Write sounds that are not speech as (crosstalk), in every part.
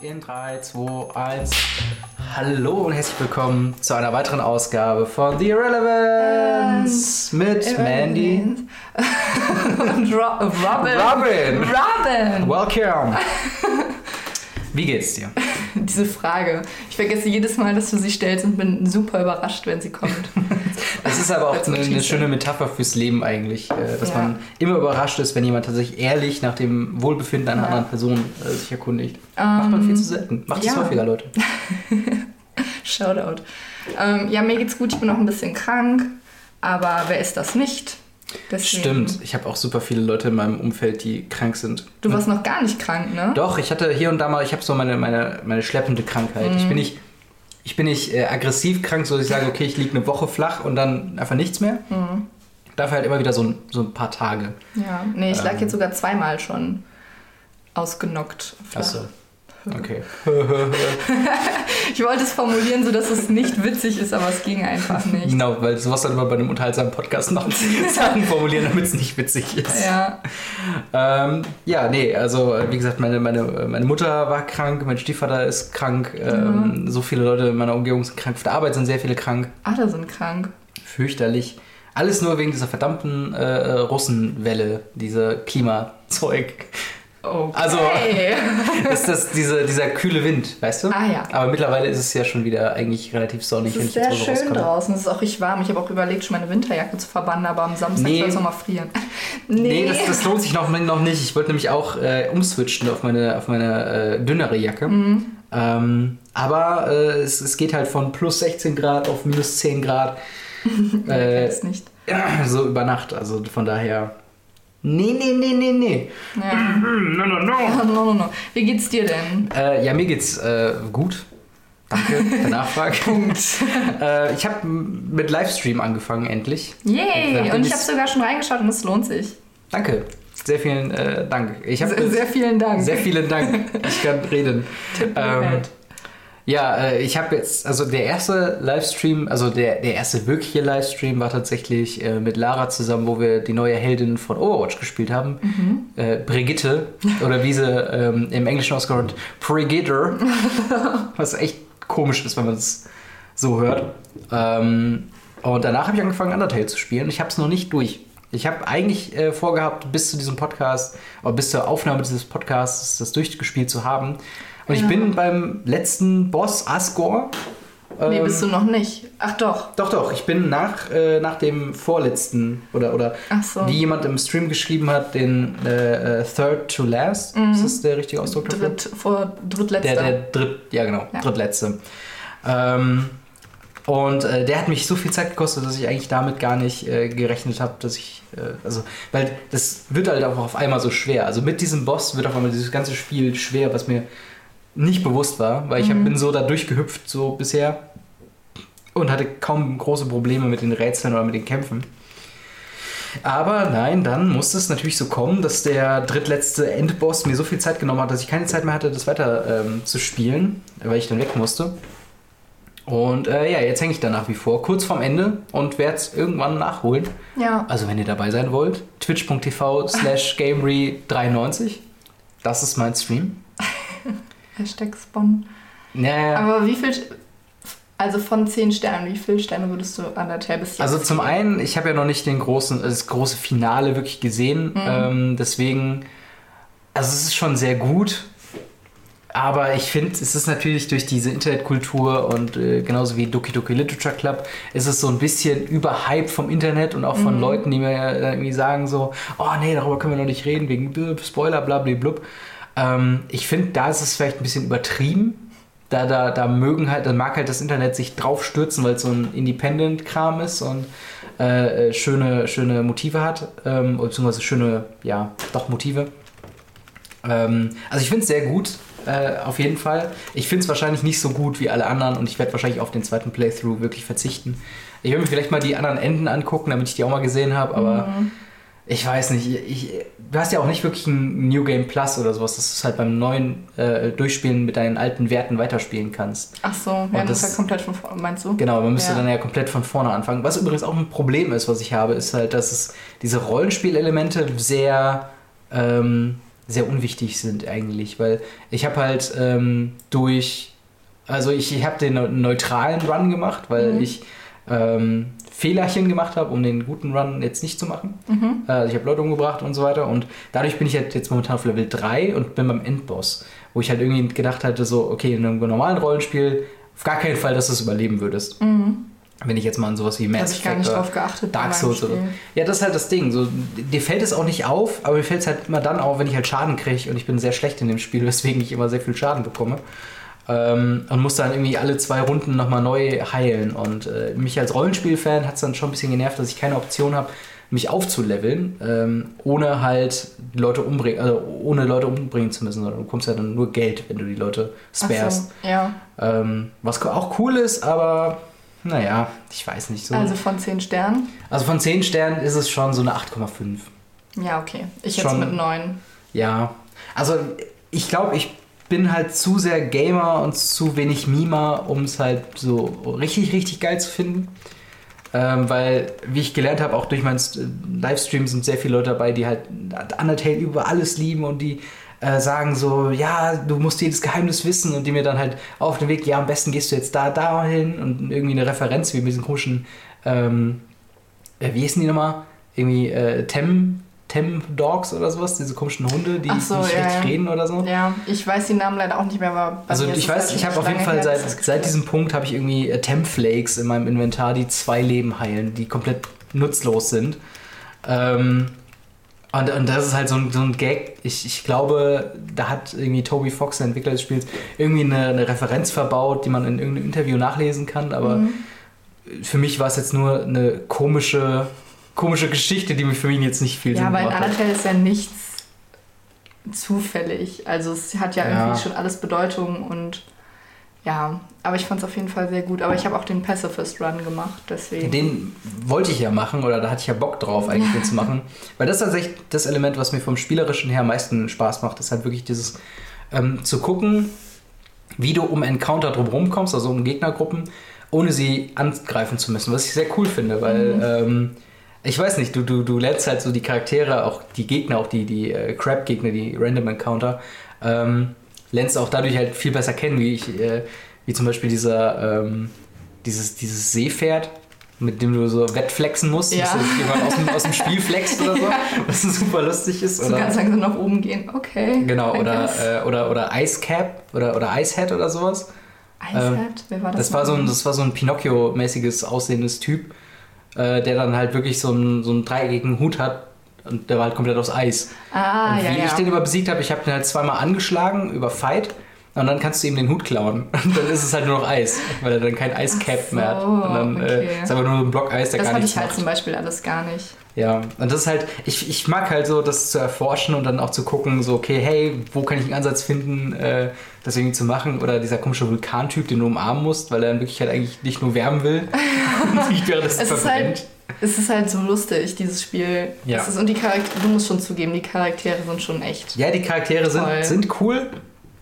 In 3, 2, 1. Hallo und herzlich willkommen zu einer weiteren Ausgabe von The Irrelevance mit Mandy und (laughs) Ro Robin. Robin. Robin. Welcome. (laughs) Wie geht's dir? Diese Frage. Ich vergesse jedes Mal, dass du sie stellst und bin super überrascht, wenn sie kommt. (laughs) Das ist aber auch eine, eine schöne Metapher fürs Leben eigentlich, äh, dass Ja. man immer überrascht ist, wenn jemand tatsächlich ehrlich nach dem Wohlbefinden einer Ja. anderen Person äh, sich erkundigt. Macht man viel zu selten. Macht es ja. häufiger, Leute. (laughs) Shoutout. Ähm, ja, mir geht's gut. Ich bin noch ein bisschen krank. Aber wer ist das nicht? Deswegen- Stimmt, ich habe auch super viele Leute in meinem Umfeld, die krank sind. Du warst noch gar nicht krank, ne? Doch, ich hatte hier und da mal, ich habe so meine, meine, meine schleppende Krankheit. Mhm. Ich bin nicht, ich bin nicht äh, aggressiv krank, so dass ich sage, okay, ich liege eine Woche flach und dann einfach nichts mehr. Mhm. Dafür halt immer wieder so ein, so ein paar Tage. Ja. Nee, ich lag Ähm. jetzt sogar zweimal schon ausgenockt. Achso. Okay. (laughs) Ich wollte es formulieren, sodass es nicht witzig ist, aber es ging einfach nicht. Genau, weil sowas dann immer bei einem unterhaltsamen Podcast machen. (laughs) Sachen formulieren, damit es nicht witzig ist. Ja. Ähm, ja, nee, also wie gesagt, meine, meine, meine Mutter war krank, mein Stiefvater ist krank, ähm, so viele Leute in meiner Umgebung sind krank, auf der Arbeit sind sehr viele krank. Alle sind krank. Fürchterlich. Alles nur wegen dieser verdammten äh, Russenwelle, diese Klimazeug. Okay. Also- (laughs) ist das, diese, dieser kühle Wind, weißt du? Ah, ja. Aber mittlerweile ist es ja schon wieder eigentlich relativ sonnig, Es ist ich sehr schön rauskomme. draußen. Es ist auch richtig warm. Ich habe auch überlegt, schon meine Winterjacke zu verbannen, aber am Samstag Nee. soll es nochmal frieren. (laughs) Nee, das, das lohnt sich noch, noch nicht. Ich wollte nämlich auch äh, umswitchen auf meine, auf meine äh, dünnere Jacke. Mhm. Ähm, aber äh, es, es geht halt von plus 16 Grad auf minus 10 Grad. (laughs) äh, ist nicht. (clears throat) so über Nacht. Also von daher. Nee, nee, nee, nee, nee. Ja. (laughs) No, no, no. (laughs) no, no, no. Wie geht's dir denn? Äh, ja, mir geht's äh, gut. Danke der (laughs) Nachfrage. Punkt. äh, ich habe mit Livestream angefangen, endlich. Yay! Und ich habe sogar schon reingeschaut und es lohnt sich. Danke. Sehr vielen äh, Dank. Ich Sehr, sehr vielen Dank. sehr vielen Dank. Ich kann reden. Tip Ähm. Ja, äh, ich habe jetzt, also der erste Livestream, also der, der erste wirkliche Livestream war tatsächlich äh, mit Lara zusammen, wo wir die neue Heldin von Overwatch gespielt haben. Äh, Brigitte, oder wie sie ähm, im Englischen ausgehört, Brigitte. (laughs) was echt komisch ist, wenn man es so hört. Ähm, und danach habe ich angefangen, Undertale zu spielen. Ich habe es noch nicht durch. Ich habe eigentlich äh, vorgehabt, bis zu diesem Podcast, oder bis zur Aufnahme dieses Podcasts, das durchgespielt zu haben. Und ich Ja. bin beim letzten Boss, Asgore. Nee, ähm, bist du noch nicht. Ach doch. Doch, doch, ich bin nach, äh, nach dem vorletzten, oder, oder so. wie jemand im Stream geschrieben hat, den äh, äh, Third to Last. Ist das der richtige Ausdruck dafür? Dritt, vor drittletzter. Der, der dritt, ja genau, Ja. drittletzte. Ähm, und äh, der hat mich so viel Zeit gekostet, dass ich eigentlich damit gar nicht äh, gerechnet habe, dass ich, äh, also, weil das wird halt auch auf einmal so schwer. Also mit diesem Boss wird auf einmal dieses ganze Spiel schwer, was mir nicht bewusst war, weil ich hab, Mhm. bin so da durchgehüpft so bisher und hatte kaum große Probleme mit den Rätseln oder mit den Kämpfen. Aber nein, dann musste es natürlich so kommen, dass der drittletzte Endboss mir so viel Zeit genommen hat, dass ich keine Zeit mehr hatte, das weiter ähm, zu spielen, weil ich dann weg musste. Und äh, ja, jetzt hänge ich da nach wie vor, kurz vorm Ende und werde es irgendwann nachholen. ja. Also wenn ihr dabei sein wollt, twitch.tv slash gamery93. Das ist mein Stream. Hashtag Spawn. Naja, Aber wie viel. Also von 10 Sternen, wie viele Sterne würdest du Undertale bis jetzt Also zum geben? einen, ich habe ja noch nicht den großen, das große Finale wirklich gesehen. Mhm. Ähm, deswegen, also es ist schon sehr gut. Aber ich finde, es ist natürlich durch diese Internetkultur und äh, genauso wie Doki Doki Literature Club, ist es so ein bisschen überhyped vom Internet und auch von Mhm. Leuten, die mir äh, irgendwie sagen so, oh nee, darüber können wir noch nicht reden, wegen Bl- Spoiler, bla bla blub. Ähm, ich finde, da ist es vielleicht ein bisschen übertrieben. Da, da, da mögen halt, da mag halt das Internet sich drauf stürzen, weil es so ein Independent-Kram ist und äh, äh, schöne, schöne Motive hat, ähm, beziehungsweise schöne, ja, doch Motive. Ähm, also ich finde es sehr gut, äh, auf jeden Fall. Ich finde es wahrscheinlich nicht so gut wie alle anderen und ich werde wahrscheinlich auf den zweiten Playthrough wirklich verzichten. Ich werde mir vielleicht mal die anderen Enden angucken, damit ich die auch mal gesehen habe, aber Mhm. Ich weiß nicht. Ich, du hast ja auch nicht wirklich ein New Game Plus oder sowas, dass du es halt beim neuen äh, Durchspielen mit deinen alten Werten weiterspielen kannst. Ach so, ja, das, das- ist ja komplett von vorne, meinst du? Genau, man müsste Ja. dann ja komplett von vorne anfangen. Was übrigens auch ein Problem ist, was ich habe, ist halt, dass es diese Rollenspielelemente sehr ähm, sehr unwichtig sind eigentlich, weil ich habe halt ähm, durch, also ich, ich habe den neutralen Run gemacht, weil Mhm. ich ähm, Fehlerchen gemacht habe, um den guten Run jetzt nicht zu machen. Mhm. Äh, Also ich habe Leute umgebracht und so weiter und dadurch bin ich halt jetzt momentan auf Level 3 und bin beim Endboss, wo ich halt irgendwie gedacht hatte, so, okay, in einem normalen Rollenspiel auf gar keinen Fall, dass du es überleben würdest. Wenn ich jetzt mal an sowas wie Da habe Mass Mhm. ich gar Effect nicht oder drauf geachtet. bei Dark Souls oder. Ja, das ist halt das Ding. So, dir fällt es auch nicht auf, aber mir fällt es halt immer dann auf, wenn ich halt Schaden kriege und ich bin sehr schlecht in dem Spiel, (laughs) weswegen ich immer sehr viel Schaden bekomme. Ähm, und muss dann irgendwie alle zwei Runden nochmal neu heilen. Und äh, mich als Rollenspielfan hat es dann schon ein bisschen genervt, dass ich keine Option habe, mich aufzuleveln, ähm, ohne halt Leute umbringen, also ohne Leute umbringen zu müssen, sondern du bekommst ja dann nur Geld, wenn du die Leute sparest. so, ja. Ähm, was auch cool ist, aber naja, ich weiß nicht so. Also von 10 Sternen? Also von 10 Sternen ist es schon so eine 8,5. Ja, okay. Ich jetzt Schon- mit 9. Ja. Also ich glaube, ich bin halt zu sehr Gamer und zu wenig Mima, um es halt so richtig, richtig geil zu finden. Ähm, weil, wie ich gelernt habe, auch durch meinen St- Livestream sind sehr viele Leute dabei, die halt Undertale über alles lieben und die äh, sagen so, ja, du musst jedes Geheimnis wissen und die mir dann halt auf den Weg, ja, am besten gehst du jetzt da, da hin und irgendwie eine Referenz wie mit diesen komischen, ähm, äh, wie hießen die nochmal? Irgendwie äh, Tem, Tem Dogs oder sowas, diese komischen Hunde, die so, nicht ja, richtig reden oder so. Ja, ich weiß die Namen leider auch nicht mehr, aber Also ich weiß, halt ich habe auf jeden Fall seit, seit diesem Punkt habe ich irgendwie äh, Temflakes in meinem Inventar, die zwei Leben heilen, die komplett nutzlos sind. Ähm, und, und das ist halt so ein, so ein Gag. Ich, ich glaube, da hat irgendwie Toby Fox, der Entwickler des Spiels, irgendwie eine, eine Referenz verbaut, die man in irgendeinem Interview nachlesen kann. Aber Mhm. für mich war es jetzt nur eine komische, komische Geschichte, die mir für mich jetzt nicht viel Ja, Sinn aber in gemacht hat. Undertale ist ja nichts zufällig. Also es hat ja, Ja. irgendwie schon alles Bedeutung und ja, aber ich fand es auf jeden Fall sehr gut. Aber ich habe auch den Pacifist Run gemacht, deswegen. Den wollte ich ja machen oder da hatte ich ja Bock drauf, eigentlich den zu machen. Weil das ist tatsächlich das Element, was mir vom Spielerischen her am meisten Spaß macht, ist halt wirklich dieses ähm, zu gucken, wie du um Encounter drumherum kommst, also um Gegnergruppen, ohne sie angreifen zu müssen. Was ich sehr cool finde, weil ähm, ich weiß nicht, du, du, du lernst halt so die Charaktere, auch die Gegner, auch die, die äh, Crab-Gegner, die Random Encounter, ähm, lernst du auch dadurch halt viel besser kennen, wie ich, äh, wie zum Beispiel dieser, ähm, dieses, dieses Seepferd, mit dem du so wettflexen musst, Ja. dass du jemand aus dem, aus dem Spiel flext oder so, (laughs) was super lustig ist. so oder, ganz langsam nach oben gehen. Okay. genau, oder, äh, oder, oder Ice Cap oder, oder Ice Hat oder sowas. Icehead? Wer war das? Das war so ein, das war so ein Pinocchio-mäßiges aussehendes Typ, äh, der dann halt wirklich so einen, so einen dreieckigen Hut hat und der war halt komplett aus Eis. Ah, und ja, wie ja. ich den über besiegt habe, ich habe den halt zweimal angeschlagen über Fight und dann kannst du ihm den Hut klauen. (laughs) Und dann ist es halt nur noch Eis, weil er dann kein Eiscap so, mehr hat. Und dann okay. äh, ist aber nur so ein Block Eis, der das gar hatte nichts ich halt macht. zum Beispiel alles gar nicht. Ja, und das ist halt, ich, ich mag halt so, das zu erforschen und dann auch zu gucken, so, okay, hey, wo kann ich einen Ansatz finden, äh, das irgendwie zu machen? Oder dieser komische Vulkantyp, den du umarmen musst, weil er in Wirklichkeit eigentlich nicht nur wärmen will und nicht währenddessen Es ist verbrennt. halt, es ist halt so lustig, dieses Spiel. Ja. Es ist, und die Charaktere, du musst schon zugeben, die Charaktere sind schon echt. Ja, die Charaktere sind, sind cool,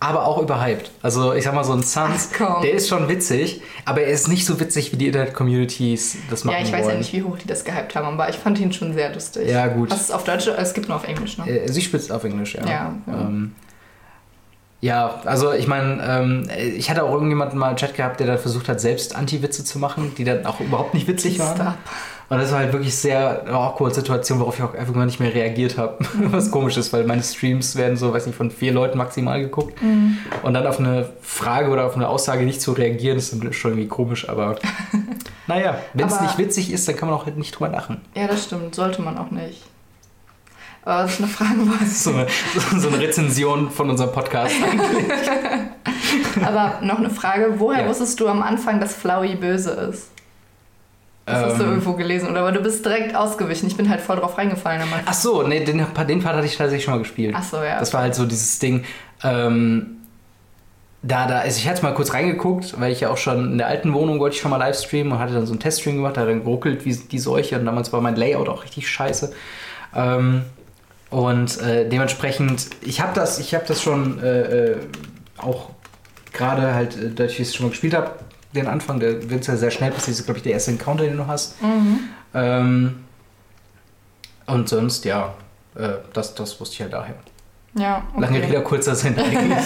aber auch überhyped. Also ich sag mal, so ein Sans, der ist schon witzig, aber er ist nicht so witzig, wie die Internet-Communities das machen Ja, ich weiß wollen. ja nicht, wie hoch die das gehypt haben, aber ich fand ihn schon sehr lustig. Ja, gut. Du es auf Deutsch? Es gibt nur auf Englisch, ne? Äh, Sie spitzt auf Englisch, ja. Ja, ja. Ähm, ja, also ich meine, ähm, ich hatte auch irgendjemanden mal im Chat gehabt, der dann versucht hat, selbst Anti-Witze zu machen, die dann auch überhaupt nicht witzig waren. Und das war halt wirklich sehr awkward Situation, worauf ich auch einfach mal nicht mehr reagiert habe. (laughs) Was komisch ist, weil meine Streams werden so, weiß nicht, von vier Leuten maximal geguckt. Und dann auf eine Frage oder auf eine Aussage nicht zu reagieren, ist dann schon irgendwie komisch, aber (laughs) naja, wenn es nicht witzig ist, dann kann man auch halt nicht drüber lachen. Ja, das stimmt. Sollte man auch nicht. Aber was ich noch fragen wollte. So eine, so eine Rezension von unserem Podcast. (laughs) Aber noch eine Frage. Woher Ja. wusstest du am Anfang, dass Flowey böse ist? Das hast du Ähm, irgendwo gelesen, oder? Aber du bist direkt ausgewichen. Ich bin halt voll drauf reingefallen am. Ach so, nee, den, den Part hatte ich tatsächlich schon mal gespielt. Ach so, ja. Das war halt so dieses Ding. Ähm, da, da, also ich hatte mal kurz reingeguckt, weil ich ja auch schon in der alten Wohnung wollte ich schon mal Livestreamen und hatte dann so einen Teststream gemacht, da hat dann geruckelt wie die Seuche und damals war mein Layout auch richtig scheiße. Ähm, und äh, dementsprechend, ich habe das, ich habe das schon äh, äh, auch gerade halt, äh, dadurch, dass ich es schon mal gespielt habe, den Anfang, der wird ja sehr schnell passiert, das ist glaube ich der erste Encounter, den du hast. Mhm. Ähm, und sonst, ja, äh, das, das wusste ich halt daher. Ja, Lange Rede, kurzer Sinn (laughs) eigentlich.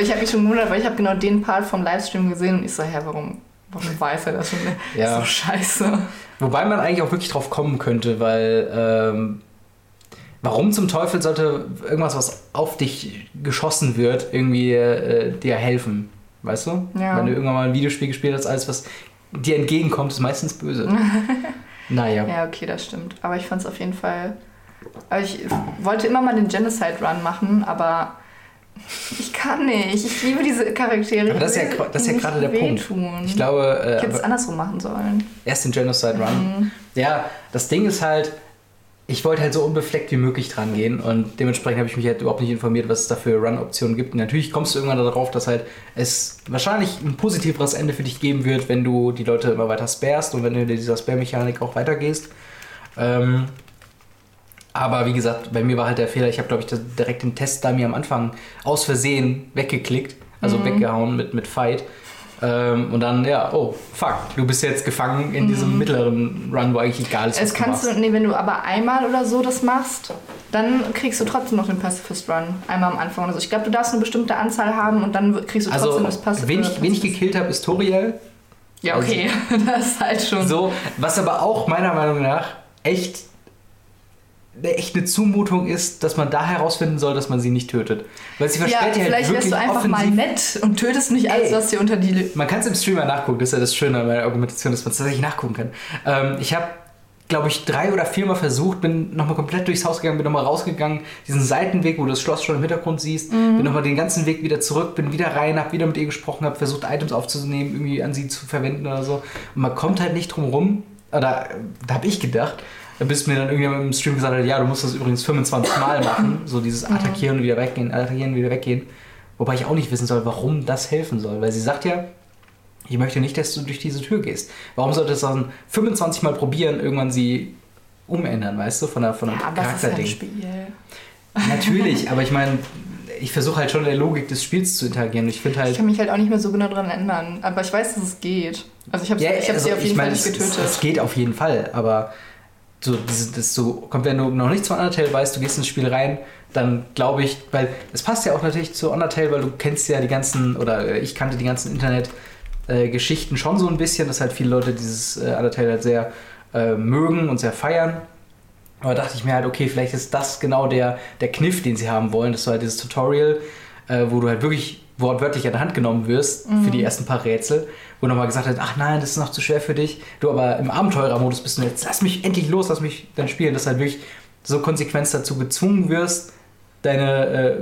ich habe mich schon gewundert, weil ich habe genau den Part vom Livestream gesehen und ich so, hä, warum, warum weiß er das schon? Ja. So scheiße. Wobei man eigentlich auch wirklich drauf kommen könnte, weil ähm, warum zum Teufel sollte irgendwas, was auf dich geschossen wird, irgendwie äh, dir helfen? Weißt du? Ja. Wenn du irgendwann mal ein Videospiel gespielt hast, alles, was dir entgegenkommt, ist meistens böse. (laughs) naja. Ja, okay, das stimmt. Aber ich fand es auf jeden Fall. Aber ich wollte immer mal den Genocide Run machen, aber ich kann nicht. Ich liebe diese Charaktere. Aber das ist ja Ich das ist ja gerade der Punkt. Ich glaube, ich äh, hätte es andersrum machen sollen. erst den Genocide Run. Mhm. Ja, das Ding ist halt, ich wollte halt so unbefleckt wie möglich dran gehen und dementsprechend habe ich mich halt überhaupt nicht informiert, was es da für Run-Optionen gibt. Und natürlich kommst du irgendwann darauf, dass halt es wahrscheinlich ein positiveres Ende für dich geben wird, wenn du die Leute immer weiter sparest und wenn du in dieser Spare-Mechanik auch weitergehst. Ähm, aber wie gesagt, bei mir war halt der Fehler, ich habe glaube ich direkt den Test da mir am Anfang aus Versehen weggeklickt, also Mhm. weggehauen mit, mit Fight. Ähm, und dann, ja, oh, fuck, du bist jetzt gefangen in diesem mittleren Run, wo eigentlich egal ist, was Mhm. Es kannst machst. du, nee, wenn du aber einmal oder so das machst, dann kriegst du trotzdem noch den Pacifist Run. Einmal am Anfang oder so. Ich glaube, du darfst eine bestimmte Anzahl haben und dann kriegst du trotzdem Also, das Pacifist wen ich, wen ich gekillt habe, ist Toriel. Ja, okay. (laughs) das ist halt schon. So, was aber auch meiner Meinung nach echt, echt eine Zumutung ist, dass man da herausfinden soll, dass man sie nicht tötet. Weil sie ja, versperrt ja halt vielleicht wärst wirklich du einfach mal offensiv. nett und tötest nicht alles, Ey. was dir unter die. Man kann es im Streamer nachgucken, das ist ja das Schöne an meiner Argumentation, dass man es tatsächlich nachgucken kann. Ähm, ich habe, glaube ich, drei oder viermal versucht, bin nochmal komplett durchs Haus gegangen, bin nochmal rausgegangen, diesen Seitenweg, wo du das Schloss schon im Hintergrund siehst, Mhm. bin nochmal den ganzen Weg wieder zurück, bin wieder rein, habe wieder mit ihr gesprochen, habe versucht, Items aufzunehmen, irgendwie an sie zu verwenden oder so. Und man kommt halt nicht drum rum, oder äh, da habe ich gedacht, bis mir dann irgendjemand im Stream gesagt hat, ja, du musst das übrigens 25 Mal machen, so dieses Attackieren und wieder weggehen, attackieren und wieder weggehen. Wobei ich auch nicht wissen soll, warum das helfen soll. Weil sie sagt ja, ich möchte nicht, dass du durch diese Tür gehst. Warum sollte es dann 25 Mal probieren, irgendwann sie umändern, weißt du, von der, von der Ja, aber es ist ein Charakterding? Spiel. Natürlich, aber ich meine, (laughs) ich versuche halt schon in der Logik des Spiels zu interagieren. Ich finde Ich halt. kann mich halt auch nicht mehr so genau dran ändern. Aber ich weiß, dass es geht. Also ich habe Ja, ich hab also sie auf ich jeden meine, Fall nicht es, es, getötet. es geht auf jeden Fall, aber so, diese, das so kommt, wenn du noch nichts von Undertale weißt, du gehst ins Spiel rein, dann glaube ich, weil es passt ja auch natürlich zu Undertale, weil du kennst ja die ganzen, oder äh, ich kannte die ganzen Internet-Geschichten schon so ein bisschen, dass halt viele Leute dieses äh, Undertale halt sehr äh, mögen und sehr feiern. Aber dachte ich mir halt, okay, vielleicht ist das genau der, der Kniff, den sie haben wollen, dass du halt dieses Tutorial, äh, wo du halt wirklich wortwörtlich an der Hand genommen wirst für die ersten paar Rätsel, wo nochmal gesagt hat, ach nein, das ist noch zu schwer für dich. Du aber im Abenteurermodus bist und jetzt lass mich endlich los, lass mich dann spielen, dass du halt wirklich so konsequent dazu gezwungen wirst, deine äh,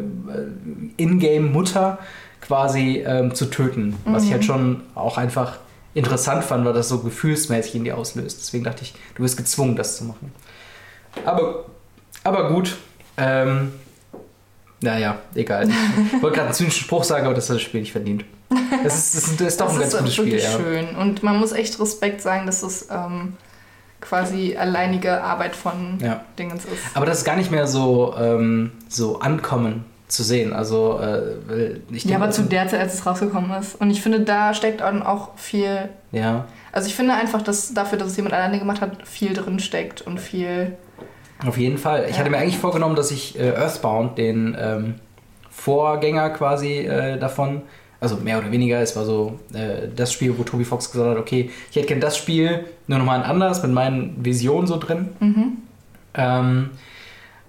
Ingame-Mutter quasi ähm, zu töten. Was ich halt schon auch einfach interessant fand, weil das so gefühlsmäßig in dir auslöst. Deswegen dachte ich, du wirst gezwungen, das zu machen. Aber, aber gut. Ähm, naja, egal. Ich (laughs) wollte gerade einen zynischen Spruch sagen, aber das hat das Spiel nicht verdient. Es ist, es ist, es ist doch das ein ganz ist gutes Spiel, wirklich ja. schön. Und man muss echt Respekt sagen, dass es ähm, quasi alleinige Arbeit von ja. Dingens ist. Aber das ist gar nicht mehr so, ähm, so ankommen zu sehen. Also, äh, ich Ja, denke, aber zu der Zeit, als es rausgekommen ist. Und ich finde, da steckt dann auch viel. Ja, Also ich finde einfach, dass dafür, dass es jemand alleine gemacht hat, viel drin steckt und viel. Auf jeden Fall. Ich hatte mir eigentlich vorgenommen, dass ich äh, Earthbound, den ähm, Vorgänger quasi äh, davon, also mehr oder weniger, es war so äh, das Spiel, wo Toby Fox gesagt hat, okay, ich hätte gern das Spiel, nur nochmal ein anderes, mit meinen Visionen so drin. Mhm. Ähm,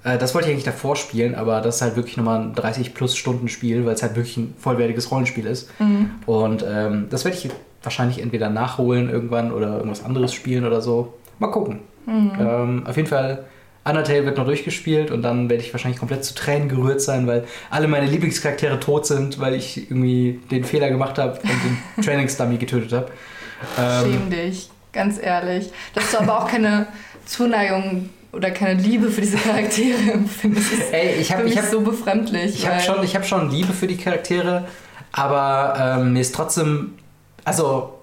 äh, das wollte ich eigentlich davor spielen, aber das ist halt wirklich nochmal ein 30 plus Stunden Spiel, weil es halt wirklich ein vollwertiges Rollenspiel ist. Mhm. Und ähm, das werde ich wahrscheinlich entweder nachholen irgendwann oder irgendwas anderes spielen oder so. Mal gucken. Mhm. Ähm, auf jeden Fall, Undertale wird noch durchgespielt und dann werde ich wahrscheinlich komplett zu Tränen gerührt sein, weil alle meine Lieblingscharaktere tot sind, weil ich irgendwie den Fehler gemacht habe und den (laughs) Trainingsdummy getötet habe. Ähm, Schäm dich, ganz ehrlich. Dass du aber auch keine Zuneigung oder keine Liebe für diese Charaktere (laughs) empfindest. ey, ich habe mich hab, so befremdlich. Ich habe schon, ich hab schon Liebe für die Charaktere, aber ähm, mir ist trotzdem, also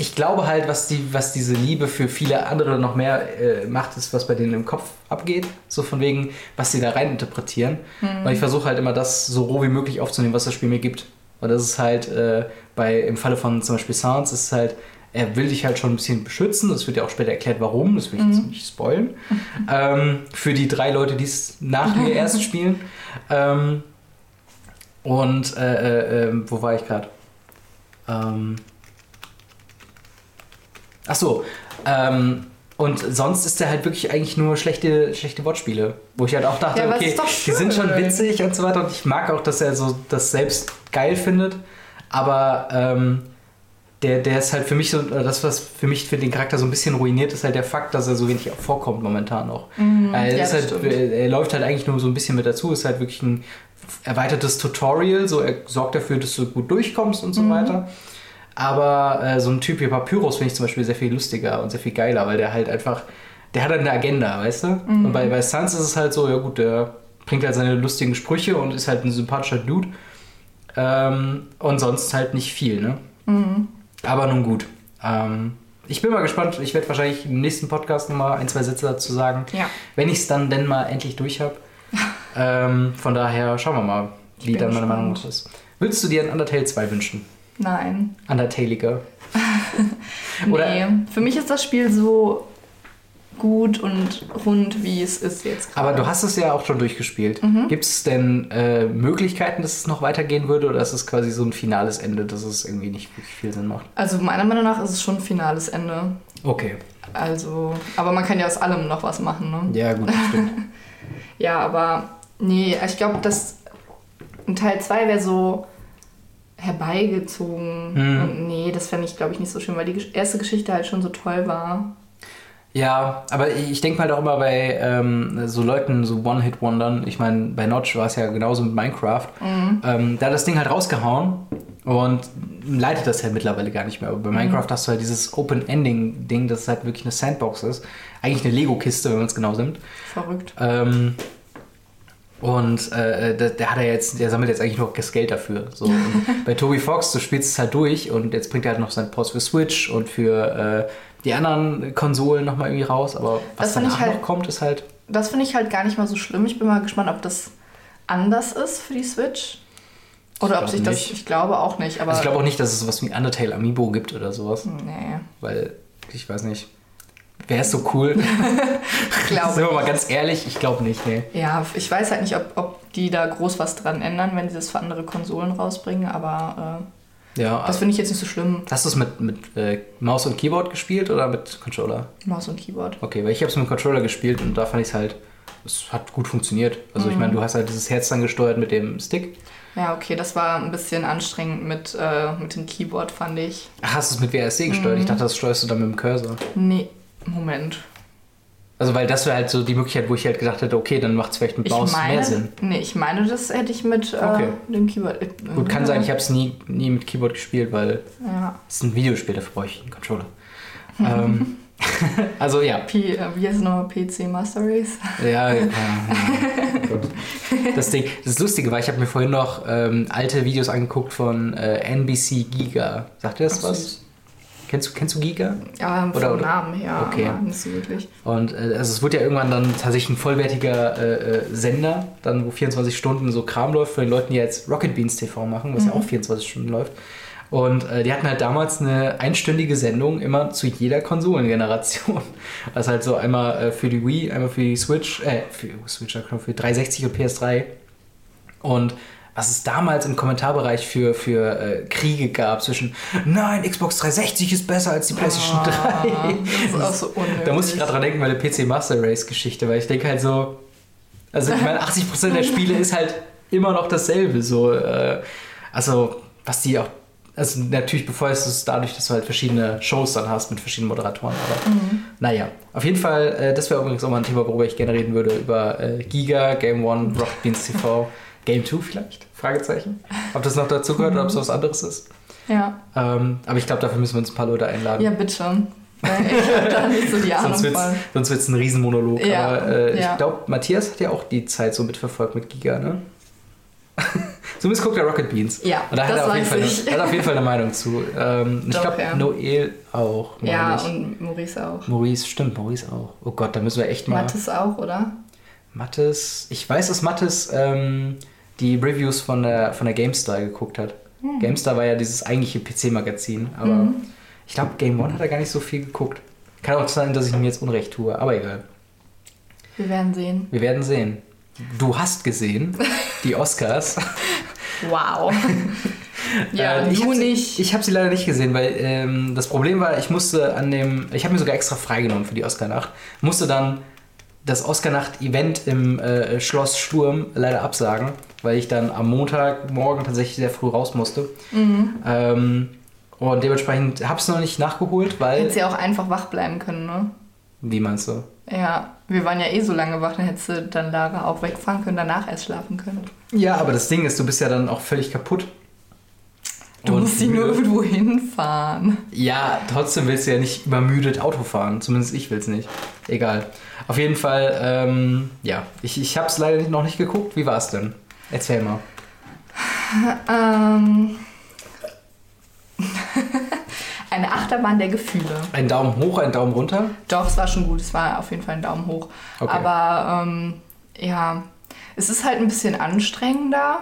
ich glaube halt, was, die, was diese Liebe für viele andere noch mehr äh, macht, ist, was bei denen im Kopf abgeht. So von wegen, was sie da rein interpretieren. Weil ich versuche halt immer das so roh wie möglich aufzunehmen, was das Spiel mir gibt. Und das ist halt äh, bei, im Falle von zum Beispiel Sounds, ist es halt, er will dich halt schon ein bisschen beschützen. Das wird ja auch später erklärt, warum. Das will ich jetzt nicht spoilen. (laughs) ähm, für die drei Leute, die es nach mir erst (laughs) spielen. Ähm, und äh, äh, äh, wo war ich gerade? Ähm, ach so. Ähm, und sonst ist der halt wirklich eigentlich nur schlechte, schlechte Wortspiele. Wo ich halt auch dachte, Ja, okay, doch die sind schon schön. witzig und so weiter. Und ich mag auch, dass er so das selbst geil findet. Aber ähm, der, der ist halt für mich so, das, was für mich für den Charakter so ein bisschen ruiniert, ist halt der Fakt, dass er so wenig vorkommt momentan noch. er, Mhm. ja, ist das halt, er läuft halt eigentlich nur so ein bisschen mit dazu, ist halt wirklich ein erweitertes Tutorial, so er sorgt dafür, dass du gut durchkommst und so Mhm. weiter. Aber äh, so ein Typ wie Papyrus finde ich zum Beispiel sehr viel lustiger und sehr viel geiler, weil der halt einfach, der hat halt eine Agenda, weißt du? Mhm. Und bei, bei Sans ist es halt so, ja gut, der bringt halt seine lustigen Sprüche und ist halt ein sympathischer Dude. Ähm, und sonst halt nicht viel, ne? Mhm. Aber nun gut. Ähm, ich bin mal gespannt. Ich werde wahrscheinlich im nächsten Podcast nochmal ein, zwei Sätze dazu sagen. Ja. Wenn ich es dann denn mal endlich durch habe. (laughs) ähm, von daher schauen wir mal, wie dann meine. Meinung ist. Willst du dir ein Undertale 2 wünschen? Nein. Undertaliger. (laughs) Oder- nee. Für mich ist das Spiel so gut und rund, wie es ist jetzt gerade. Aber du hast es ja auch schon durchgespielt. Mhm. Gibt es denn äh, Möglichkeiten, dass es noch weitergehen würde? Oder ist es quasi so ein finales Ende, dass es irgendwie nicht wirklich viel Sinn macht? Also meiner Meinung nach ist es schon ein finales Ende. Okay. Also, aber man kann ja aus allem noch was machen, ne? Ja, gut, das stimmt. (laughs) Ja, aber nee, ich glaube, dass ein Teil 2 wäre so herbeigezogen. Mhm. Und nee, das fände ich, glaube ich, nicht so schön, weil die erste Geschichte halt schon so toll war. Ja, aber ich denke halt auch immer bei ähm, so Leuten, so One-Hit-Wondern, ich meine, bei Notch war es ja genauso mit Minecraft, ähm, da hat das Ding halt rausgehauen und leitet das ja mittlerweile gar nicht mehr. Aber bei Minecraft hast du halt dieses Open-Ending-Ding, das halt wirklich eine Sandbox ist. Eigentlich eine Lego-Kiste, wenn man es genau nimmt. Verrückt. Ähm, und äh, der, der hat ja jetzt, der sammelt jetzt eigentlich nur das Geld dafür. So. (laughs) Bei Toby Fox, du spielst es halt durch und jetzt bringt er halt noch seinen Post für Switch und für äh, die anderen Konsolen nochmal irgendwie raus. Aber was danach halt- noch kommt, ist halt. Das finde ich halt gar nicht mal so schlimm. Ich bin mal gespannt, ob das anders ist für die Switch. Oder ob sich das. nicht. Ich glaube auch nicht, aber. Also ich glaube auch nicht, dass es sowas wie Undertale Amiibo gibt oder sowas. nee, Weil, ich weiß nicht. Wäre so cool? (laughs) glaube Sind wir mal ganz ehrlich, ich glaube nicht, nee. Ja, ich weiß halt nicht, ob, ob die da groß was dran ändern, wenn sie das für andere Konsolen rausbringen, aber Ja, äh, das finde ich jetzt nicht so schlimm. hast du es mit, mit äh, Maus und Keyboard gespielt oder mit Controller? Maus und Keyboard. Okay, weil ich habe es mit Controller gespielt und da fand ich es halt, es hat gut funktioniert. Also ich meine, du hast halt dieses Herz dann gesteuert mit dem Stick. Ja, okay, das war ein bisschen anstrengend mit, äh, mit dem Keyboard, fand ich. Ach, hast du es mit WASD gesteuert? Ich dachte, das steuerst du dann mit dem Cursor. Nee, Moment. Also weil das wäre halt so die Möglichkeit, wo ich halt gedacht hätte, okay, dann macht es vielleicht mit Ich Maus meine, mehr Sinn. Nee, ich meine, das hätte ich mit äh, Okay. dem Keyboard. Äh, Gut, kann sein, ich habe es nie, nie mit Keyboard gespielt, weil Ja. es ist ein Videospiel, dafür brauche ich einen Controller. (laughs) ähm, (laughs) also ja, P, äh, wie heißt es nochmal? PC Master Race? Ja, ja. (laughs) Das Ding, das Lustige war, ich habe mir vorhin noch ähm, alte Videos angeguckt von äh, NBC Giga. Sagt ihr das Ach, was? süß. Kennst du, kennst du Giga? Ja, vom Oder- oder- Namen her, okay. aber nicht so wirklich. Und äh, also es wird ja irgendwann dann tatsächlich ein vollwertiger äh, äh, Sender, dann wo 24 Stunden so Kram läuft für die Leute, die jetzt Rocket Beans TV machen, was ja auch 24 Stunden läuft. Und äh, die hatten halt damals eine einstündige Sendung immer zu jeder Konsolengeneration. (laughs) Also halt so einmal äh, für die Wii, einmal für die Switch, äh, für Switch, für 360 und PS3. Und was es damals im Kommentarbereich für, für äh, Kriege gab zwischen Nein, Xbox 360 ist besser als die PlayStation 3. Ah, das ist (laughs) auch so unnötig. Da muss ich gerade dran denken, meine PC Master Race Geschichte, weil ich denke halt so, also ich meine, 80% der Spiele ist halt immer noch dasselbe, so, äh, also was die auch, also natürlich befeuerst du es dadurch, dass du halt verschiedene Shows dann hast mit verschiedenen Moderatoren, aber naja, auf jeden Fall, äh, das wäre übrigens auch mal ein Thema, worüber ich gerne reden würde, über äh, Giga, Game One, Rocket Beans TV, Game 2 vielleicht, Fragezeichen, ob das noch dazu gehört oder ob es was anderes ist, Ja. ähm, aber ich glaube, dafür müssen wir uns ein paar Leute einladen. ja, bitte. Weil ich habe da nicht so die (laughs) Ahnung Sonst wird's, sonst wird's ein Riesenmonolog. Ja, Aber äh, ja. ich glaube, Matthias hat ja auch die Zeit so mitverfolgt mit Giga, ne? (laughs) Zumindest guckt er Rocket Beans. Ja, Und da hat er, auf jeden Fall, ich. er hat auf jeden Fall eine Meinung zu. Ähm, ich Doch, glaube, ja. Noel auch. meine Ja, ich. und Maurice auch. Maurice, stimmt, Maurice auch. Oh Gott, da müssen wir echt mal. Mathis auch, oder? Mattes. Ich weiß, dass Mattes ähm, die Reviews von der, von der GameStar geguckt hat. Hm. GameStar war ja dieses eigentliche PC-Magazin, aber Mhm. Ich glaube, Game One hat er gar nicht so viel geguckt. Kann auch sein, dass ich ihm jetzt Unrecht tue, aber egal. Wir werden sehen. Wir werden sehen. Du hast gesehen, die Oscars. (laughs) Wow. (laughs) ja, Äh, ich du nicht. Ich habe sie leider nicht gesehen, weil ähm, das Problem war, ich musste an dem, ich habe mir sogar extra freigenommen für die Oscar-Nacht, musste dann das Oscar-Nacht-Event im äh, Schloss Sturm leider absagen, weil ich dann am Montagmorgen tatsächlich sehr früh raus musste. Mhm. Ähm, und dementsprechend habe ich es noch nicht nachgeholt, weil... Hättest ja auch einfach wach bleiben können, ne? Wie meinst du? Ja, wir waren ja eh so lange wach, dann hättest du dann Lara auch wegfahren können, danach erst schlafen können. Ja, aber das Ding ist, du bist ja dann auch völlig kaputt. Du Und musst sie nur irgendwo hinfahren. Ja, trotzdem willst du ja nicht übermüdet Auto fahren. Zumindest ich will es nicht. Egal. Auf jeden Fall, ähm, ja, ich, ich habe es leider noch nicht geguckt. Wie war es denn? Erzähl mal. Ähm. (laughs) Eine Achterbahn der Gefühle. Ein Daumen hoch, ein Daumen runter. Doch, es war schon gut. Es war auf jeden Fall ein Daumen hoch. Okay. Aber ähm, ja, es ist halt ein bisschen anstrengender,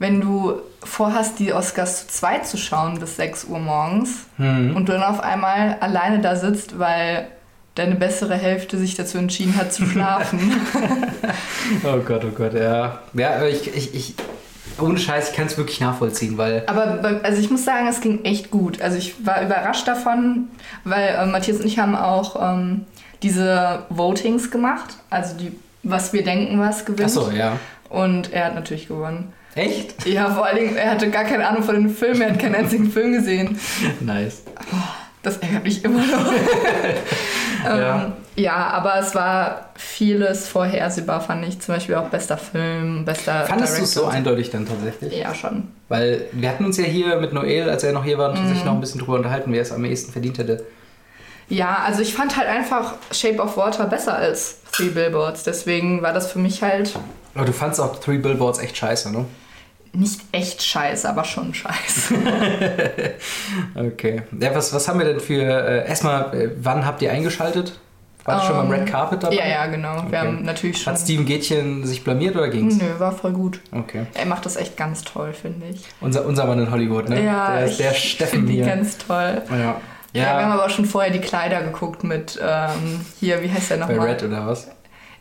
wenn du vorhast, die Oscars zu zweit zu schauen bis 6 Uhr morgens Hm. und du dann auf einmal alleine da sitzt, weil deine bessere Hälfte sich dazu entschieden hat zu schlafen. (laughs) Oh Gott, oh Gott, ja. Ja, ich, ich, ich ohne Scheiß, ich kann es wirklich nachvollziehen, weil. Aber also ich muss sagen, es ging echt gut. Also ich war überrascht davon, weil äh, Matthias und ich haben auch ähm, diese Votings gemacht. Also die, was wir denken, was gewinnt. Achso, ja. Und er hat natürlich gewonnen. Echt? Ja, vor allen Dingen, er hatte gar keine Ahnung von den Filmen, er hat keinen einzigen Film gesehen. (laughs) Nice. Das ärgert mich immer noch. (laughs) Ja. ähm, ja, aber es war vieles vorhersehbar, fand ich. Zum Beispiel auch bester Film, bester Fandest du es so eindeutig dann tatsächlich? Ja, schon. Weil wir hatten uns ja hier mit Noel, als er noch hier war, Mhm. tatsächlich noch ein bisschen drüber unterhalten, wer es am ehesten verdient hätte. Ja, also ich fand halt einfach Shape of Water besser als Three Billboards. Deswegen war das für mich halt Aber du fandst auch Three Billboards echt scheiße, ne? Nicht echt scheiße, aber schon scheiße. (laughs) Okay. Ja, was, was haben wir denn für. Äh, erstmal, äh, wann habt ihr eingeschaltet? War das schon beim Ähm, Red Carpet dabei? ja, ja, genau. Wir Okay. haben natürlich schon. Hat Steven Gätchen sich blamiert oder ging's? Nö, war voll gut. Okay. Er macht das echt ganz toll, finde ich. Unser, unser Mann in Hollywood, ne? Ja, der, ich der Steffen hier. ganz toll. Ja. Ja. wir haben Ja, aber auch schon vorher die Kleider geguckt mit, ähm, hier, wie heißt der bei nochmal? Red oder was?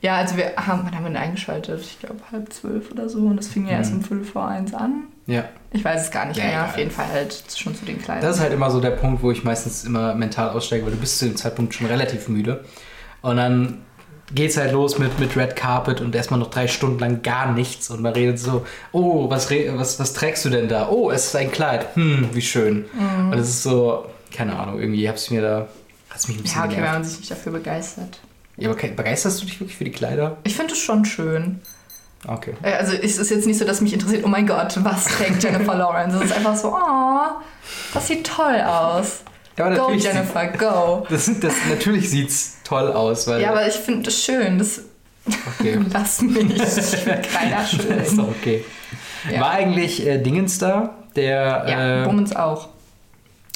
Ja, also wir haben, wann haben wir eingeschaltet? Ich glaube halb zwölf oder so. Und das fing ja erst Mhm. um fünf vor eins an. Ja. Ich weiß es gar nicht Ja, mehr. egal. Auf jeden Fall halt schon zu den Kleidern. Das ist halt immer so der Punkt, wo ich meistens immer mental aussteige, weil du bist zu dem Zeitpunkt schon relativ müde. Und dann geht's halt los mit, mit Red Carpet und erstmal noch drei Stunden lang gar nichts. Und man redet so, oh, was, was, was trägst du denn da? Oh, es ist ein Kleid. Hm, wie schön. Mhm. Und es ist so, keine Ahnung, irgendwie hab's mir da, hat's mich ein bisschen ja, okay, wenn man sich nicht dafür begeistert. Ja, aber begeisterst du dich wirklich für die Kleider? Ich finde es schon schön. Okay. Äh, Also es ist jetzt nicht so, dass mich interessiert, oh mein Gott, was trägt Jennifer Lawrence? Es ist einfach so, oh, das sieht toll aus. Ja, aber Go, natürlich Jennifer, go. Sieht, das, das, natürlich sieht's toll aus, weil. Ja, aber ich finde das schön. Das okay. (laughs) lass mich. Ich finde keiner Das (laughs) ist schön. doch okay. Ja. War eigentlich äh, Dingens da? Der. Ja, äh, Bummens auch.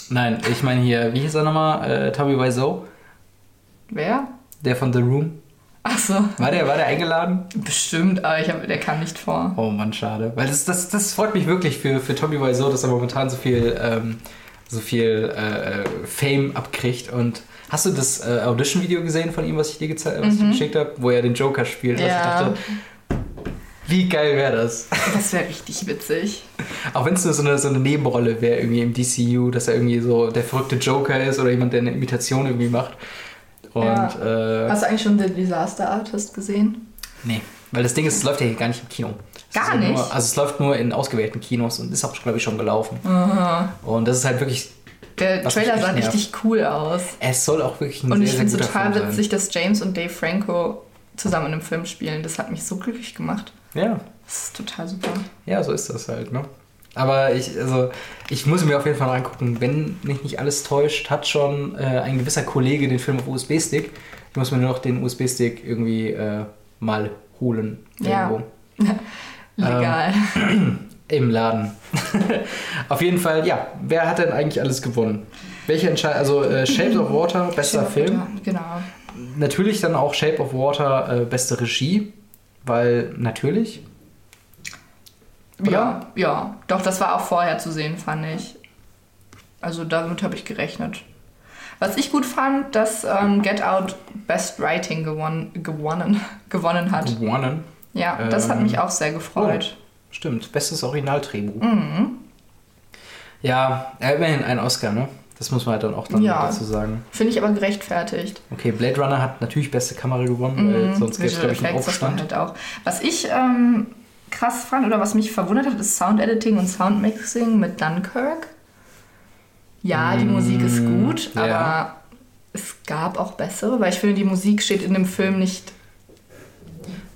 Nein, ich meine hier, wie hieß er nochmal? Äh, Tommy Wiseau, Wer? Der von The Room. Ach so, War der, war der eingeladen? bestimmt, aber ich hab, der kam nicht vor. Oh Mann, schade. Weil das, das, das freut mich wirklich für, für Tommy Wiseau, dass er momentan so viel, ähm, so viel äh, Fame abkriegt. Und hast du das äh, Audition-Video gesehen von ihm, was ich dir, was ich dir geschickt habe, wo er den Joker spielt? Mhm. Ja. ich dachte, wie geil wäre das? Das wäre richtig witzig. Auch wenn es nur so eine, so eine Nebenrolle wäre, irgendwie im DCU, dass er irgendwie so der verrückte Joker ist oder jemand, der eine Imitation irgendwie macht. Und äh, Hast du eigentlich schon The Disaster Artist gesehen? Nee, weil das Ding ist, es läuft ja hier gar nicht im Kino. Es Gar ja nicht? Nur, also es läuft nur in ausgewählten Kinos und ist auch, glaube ich, schon gelaufen. Und das ist halt wirklich, Der Was Trailer sah nervt. richtig cool aus. es soll auch wirklich ein Und sehr, ich finde es total Film witzig, dass James und Dave Franco zusammen in einem Film spielen. Das hat mich so glücklich gemacht. Ja, Das ist total super. ja, so ist das halt, ne? Aber ich, also, ich muss mir auf jeden Fall noch angucken, wenn mich nicht alles täuscht, hat schon äh, ein gewisser Kollege den Film auf USB-Stick. Ich muss mir nur noch den USB-Stick irgendwie äh, mal holen. Ja. (laughs) Legal. Im Laden. (laughs) Auf jeden Fall, ja. Wer hat denn eigentlich alles gewonnen? Welche Entscheidung? Also äh, (laughs) Shape of Water, bester Film. Genau. Natürlich dann auch Shape of Water, äh, beste Regie. Weil natürlich. Oder? Ja, ja. Doch, das war auch vorher zu sehen, fand ich. Also damit habe ich gerechnet. Was ich gut fand, dass ähm, Get Out Best Writing gewonnen, gewonnen, (laughs) gewonnen hat. Gewonnen. Ja, das hat Ähm, mich auch sehr gefreut. Stimmt, bestes Originaldrehbuch. Mhm. Ja, äh, immerhin ein Oscar, ne? Das muss man halt dann auch dann Ja. dazu sagen. Finde ich aber gerechtfertigt. Okay, Blade Runner hat natürlich beste Kamera gewonnen, weil Mhm, sonst gäbe es, glaube ich, einen Effects, Aufstand. halt auch. Was ich ähm, krass fand oder was mich verwundert hat, ist Sound Editing und Sound Mixing mit Dunkirk. Ja, die Mm, Musik ist gut, ja. aber es gab auch bessere, weil ich finde, die Musik steht in dem Film nicht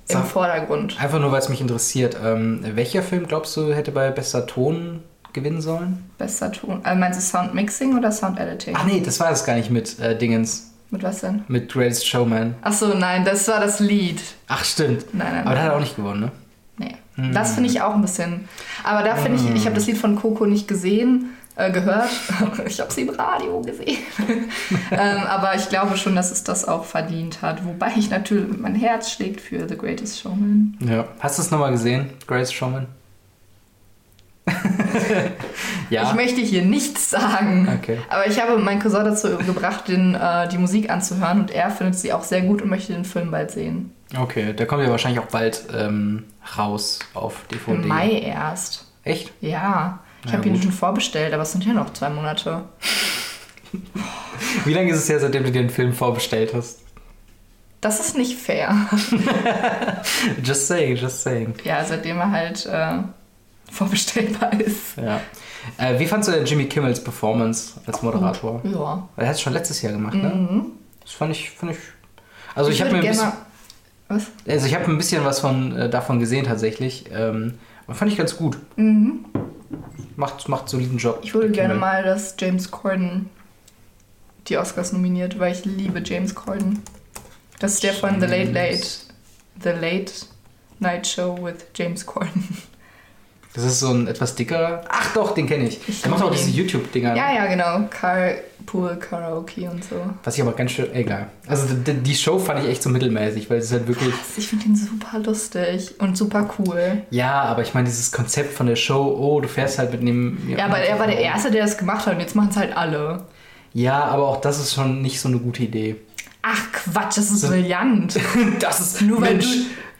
im Vordergrund. Einfach nur, weil es mich interessiert. Ähm, welcher Film, glaubst du, hätte bei bester Ton gewinnen sollen? Besser tun. Also meinst du Sound Mixing oder Sound Editing? Ach nee, das war es gar nicht mit äh, Dingens. Mit was denn? Mit Greatest Showman. Achso, nein, das war das Lied. Ach, stimmt. Nein, nein, Aber hat nein. er auch nicht gewonnen, ne? Nee. Hm. Das finde ich auch ein bisschen. Aber da finde ich, ich habe das Lied von Coco nicht gesehen, äh, gehört. (laughs) ich habe sie im Radio gesehen. (laughs) ähm, aber ich glaube schon, dass es das auch verdient hat. Wobei ich natürlich, mein Herz schlägt für The Greatest Showman. Ja. Hast du es nochmal gesehen, Greatest Showman? (laughs) ja. Ich möchte hier nichts sagen. Okay. Aber ich habe meinen Cousin dazu gebracht, den, äh, die Musik anzuhören und er findet sie auch sehr gut und möchte den Film bald sehen. Okay, der kommt ja wahrscheinlich auch bald ähm, raus auf DVD. Im Mai erst. Echt? Ja. Ich habe ihn schon vorbestellt, aber es sind ja noch zwei Monate. Wie lange ist es her, seitdem du dir den Film vorbestellt hast? Das ist nicht fair. (laughs) Just saying, just saying. Ja, seitdem er halt äh, vorbestellbar ist. Ja. Äh, wie fandst du denn Jimmy Kimmels Performance als Moderator? Ja. Weil er hat es schon letztes Jahr gemacht, ne? Mhm. Das fand ich, fand ich. Also ich, habe würde mir ein bisschen. Was? also ich habe ein bisschen was von äh, davon gesehen tatsächlich. Ähm, und fand ich ganz gut. Mhm. Macht, macht soliden Job. Ich würde gerne mal, dass James Corden die Oscars nominiert, weil ich liebe James Corden. Das ist der von The Late Late. The Late Night Show with James Corden. Das ist so ein etwas dickerer. Ach doch, den kenne ich. Ich Der macht auch diese. YouTube-Dinger. Ja, ja, genau. Carpool Karaoke und so. Was ich aber ganz schön. Egal. Also die, die Show fand ich echt so mittelmäßig, weil es ist halt wirklich. Ich finde ihn super lustig und super cool. Ja, aber ich meine, dieses Konzept von der Show, oh, du fährst halt mit dem. Ja, aber er war der Erste, der das gemacht hat und jetzt machen es halt alle. Ja, aber auch das ist schon nicht so eine gute Idee. Ach Quatsch, das ist So- brillant. (laughs) Das ist Nur weil Mensch,